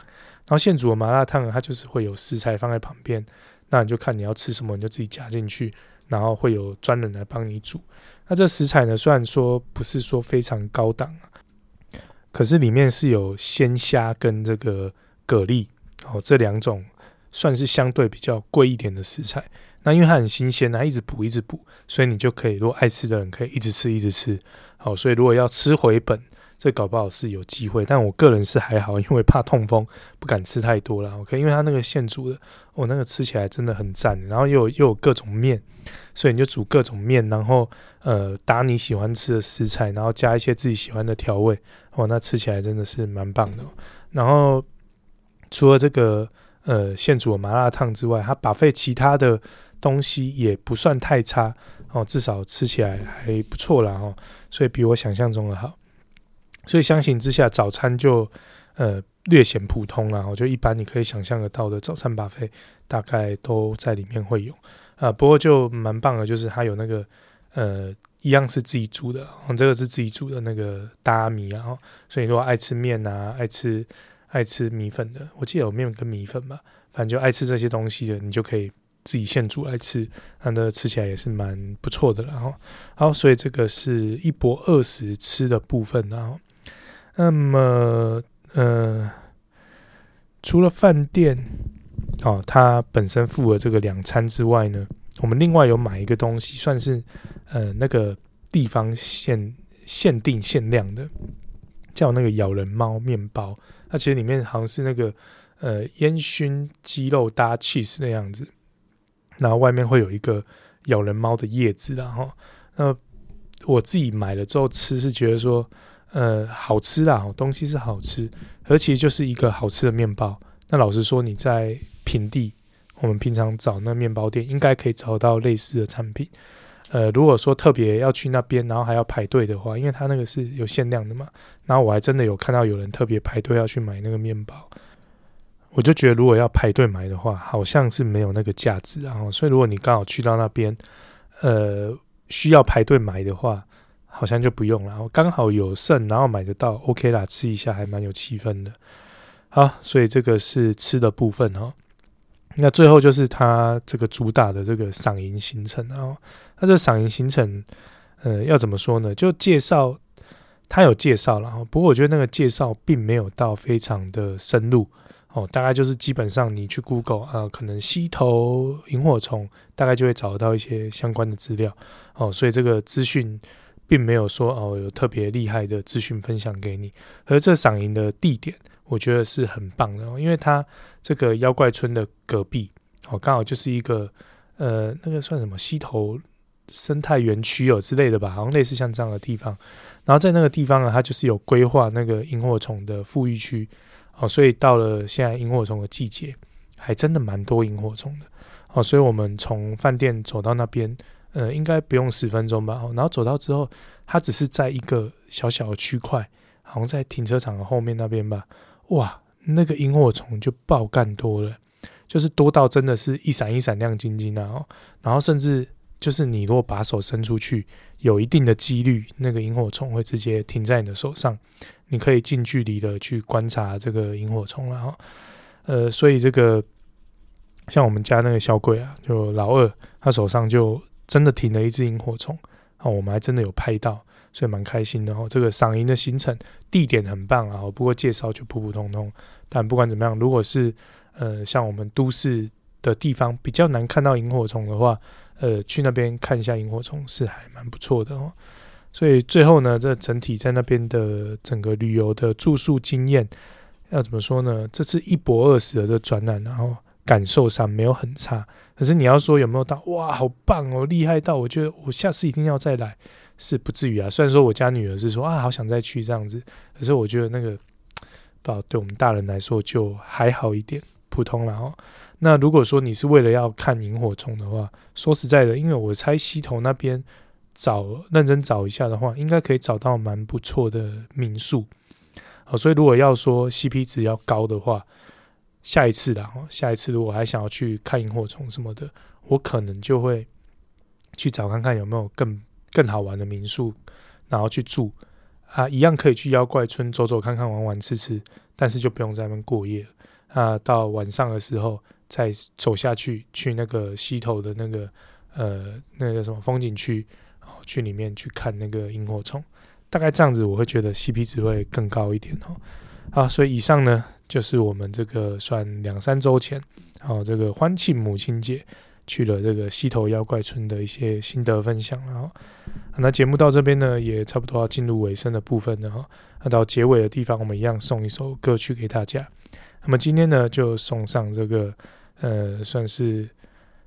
然后现煮的麻辣烫，它就是会有食材放在旁边，那你就看你要吃什么，你就自己夹进去，然后会有专人来帮你煮。那这食材呢，虽然说不是说非常高档啊。可是里面是有鲜虾跟这个蛤蜊哦，这两种算是相对比较贵一点的食材。那因为它很新鲜，啊一直补一直补，所以你就可以，如果爱吃的人可以一直吃一直吃。好，所以如果要吃回本，这搞不好是有机会。但我个人是还好，因为怕痛风，不敢吃太多了。OK，因为它那个现煮的，哦，那个吃起来真的很赞。然后又有又有各种面，所以你就煮各种面，然后呃打你喜欢吃的食材，然后加一些自己喜欢的调味。哦，那吃起来真的是蛮棒的。然后除了这个呃现煮的麻辣烫之外，它把费其他的东西也不算太差哦，至少吃起来还不错啦哦，所以比我想象中的好。所以相形之下，早餐就呃略显普通啦。我觉得一般你可以想象得到的早餐 buffet 大概都在里面会有啊。不过就蛮棒的，就是它有那个呃。一样是自己煮的，哦，这个是自己煮的那个大米啊，所以如果爱吃面啊，爱吃爱吃米粉的，我记得有面跟米粉吧，反正就爱吃这些东西的，你就可以自己现煮来吃，那吃起来也是蛮不错的。然后，好，所以这个是一博二十吃的部分，然后，那么呃，除了饭店哦，它本身付了这个两餐之外呢，我们另外有买一个东西，算是。呃，那个地方限限定限量的，叫那个咬人猫面包。它其实里面好像是那个呃烟熏鸡肉搭 cheese 那样子，然后外面会有一个咬人猫的叶子，然后那我自己买了之后吃是觉得说呃好吃啦，东西是好吃，而其实就是一个好吃的面包。那老实说，你在平地，我们平常找那面包店，应该可以找到类似的产品。呃，如果说特别要去那边，然后还要排队的话，因为它那个是有限量的嘛，然后我还真的有看到有人特别排队要去买那个面包，我就觉得如果要排队买的话，好像是没有那个价值，然后所以如果你刚好去到那边，呃，需要排队买的话，好像就不用了，然后刚好有剩，然后买得到，OK 啦，吃一下还蛮有气氛的。好，所以这个是吃的部分哈。那最后就是他这个主打的这个赏银行程，然后他这赏银行程，呃，要怎么说呢？就介绍他有介绍了，不过我觉得那个介绍并没有到非常的深入哦，大概就是基本上你去 Google 啊，可能溪头萤火虫，大概就会找到一些相关的资料哦，所以这个资讯并没有说哦有特别厉害的资讯分享给你，而这赏银的地点。我觉得是很棒的，因为它这个妖怪村的隔壁哦，刚好就是一个呃，那个算什么溪头生态园区哦之类的吧，好像类似像这样的地方。然后在那个地方呢，它就是有规划那个萤火虫的复育区哦，所以到了现在萤火虫的季节，还真的蛮多萤火虫的哦。所以我们从饭店走到那边，呃，应该不用十分钟吧。然后走到之后，它只是在一个小小的区块，好像在停车场的后面那边吧。哇，那个萤火虫就爆干多了，就是多到真的是一闪一闪亮晶晶啊！然后甚至就是你如果把手伸出去，有一定的几率，那个萤火虫会直接停在你的手上，你可以近距离的去观察这个萤火虫了哈。呃，所以这个像我们家那个小鬼啊，就老二，他手上就真的停了一只萤火虫，啊，我们还真的有拍到。所以蛮开心的哦，这个赏萤的行程地点很棒啊，不过介绍就普普通通。但不管怎么样，如果是呃像我们都市的地方比较难看到萤火虫的话，呃去那边看一下萤火虫是还蛮不错的哦。所以最后呢，这整体在那边的整个旅游的住宿经验要怎么说呢？这次一博二十的这专栏，然后感受上没有很差。可是你要说有没有到哇好棒哦，厉害到我觉得我下次一定要再来。是不至于啊。虽然说我家女儿是说啊，好想再去这样子，可是我觉得那个，不，对我们大人来说就还好一点，普通了哦。那如果说你是为了要看萤火虫的话，说实在的，因为我猜溪头那边找认真找一下的话，应该可以找到蛮不错的民宿。好，所以如果要说 CP 值要高的话，下一次的哈，下一次如果还想要去看萤火虫什么的，我可能就会去找看看有没有更更好玩的民宿，然后去住啊，一样可以去妖怪村走走看看、玩玩吃吃，但是就不用在那边过夜。啊，到晚上的时候再走下去，去那个溪头的那个呃那个什么风景区，去里面去看那个萤火虫，大概这样子我会觉得 CP 值会更高一点哦。啊，所以以上呢。就是我们这个算两三周前，哦，这个欢庆母亲节去了这个溪头妖怪村的一些心得分享，然后，那节目到这边呢，也差不多要进入尾声的部分了哈。那到结尾的地方，我们一样送一首歌曲给大家。那么今天呢，就送上这个呃，算是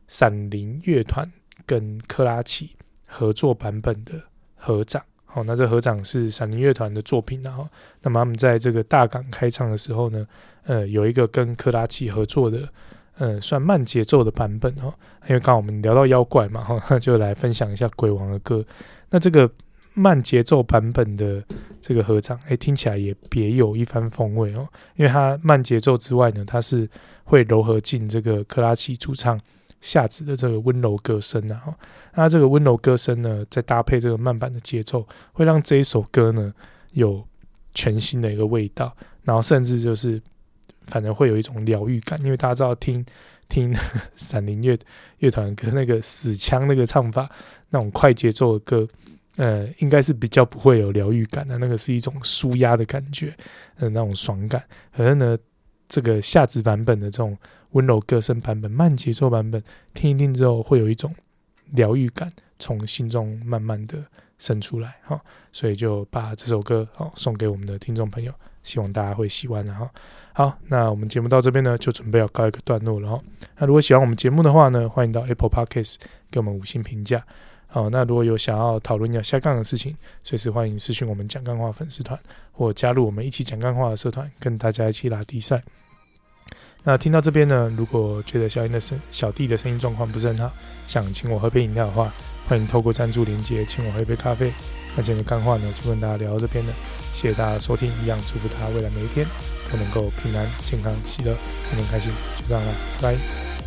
闪灵乐团跟珂拉琪合作版本的合掌。那这合掌是闪灵乐团的作品，然后，那么他们在这个大港开唱的时候呢，呃，有一个跟珂拉琪合作的，呃，算慢节奏的版本哦。因为刚刚我们聊到妖怪嘛，哈，就来分享一下鬼王的歌。那这个慢节奏版本的这个合掌，哎，听起来也别有一番风味哦。因为它慢节奏之外呢，它是会柔合进这个珂拉琪主唱。夏子的这个温柔歌声啊，那这个温柔歌声呢，再搭配这个慢板的节奏，会让这一首歌呢有全新的一个味道，然后甚至就是反正会有一种疗愈感，因为大家知道听听 闪灵乐乐团跟那个死腔那个唱法，那种快节奏的歌，呃，应该是比较不会有疗愈感的，那个是一种舒压的感觉，呃，那种爽感，可是呢，这个夏子版本的这种。温柔歌声版本、慢节奏版本，听一听之后会有一种疗愈感从心中慢慢的生出来，哈，所以就把这首歌好送给我们的听众朋友，希望大家会喜欢的哈。好，那我们节目到这边呢，就准备要告一个段落了哈。那如果喜欢我们节目的话呢，欢迎到 Apple Podcast 给我们五星评价。好，那如果有想要讨论要下杠的事情，随时欢迎私讯我们讲干话粉丝团，或加入我们一起讲干话的社团，跟大家一起拉低赛。那听到这边呢，如果觉得小英的声小弟的声音状况不是很好，想请我喝杯饮料的话，欢迎透过赞助连接请我喝一杯咖啡。那今天干话呢，就跟大家聊到这边了，谢谢大家收听，一样祝福他未来每一天都能够平安、健康、喜乐、天天开心，就这样了，拜拜。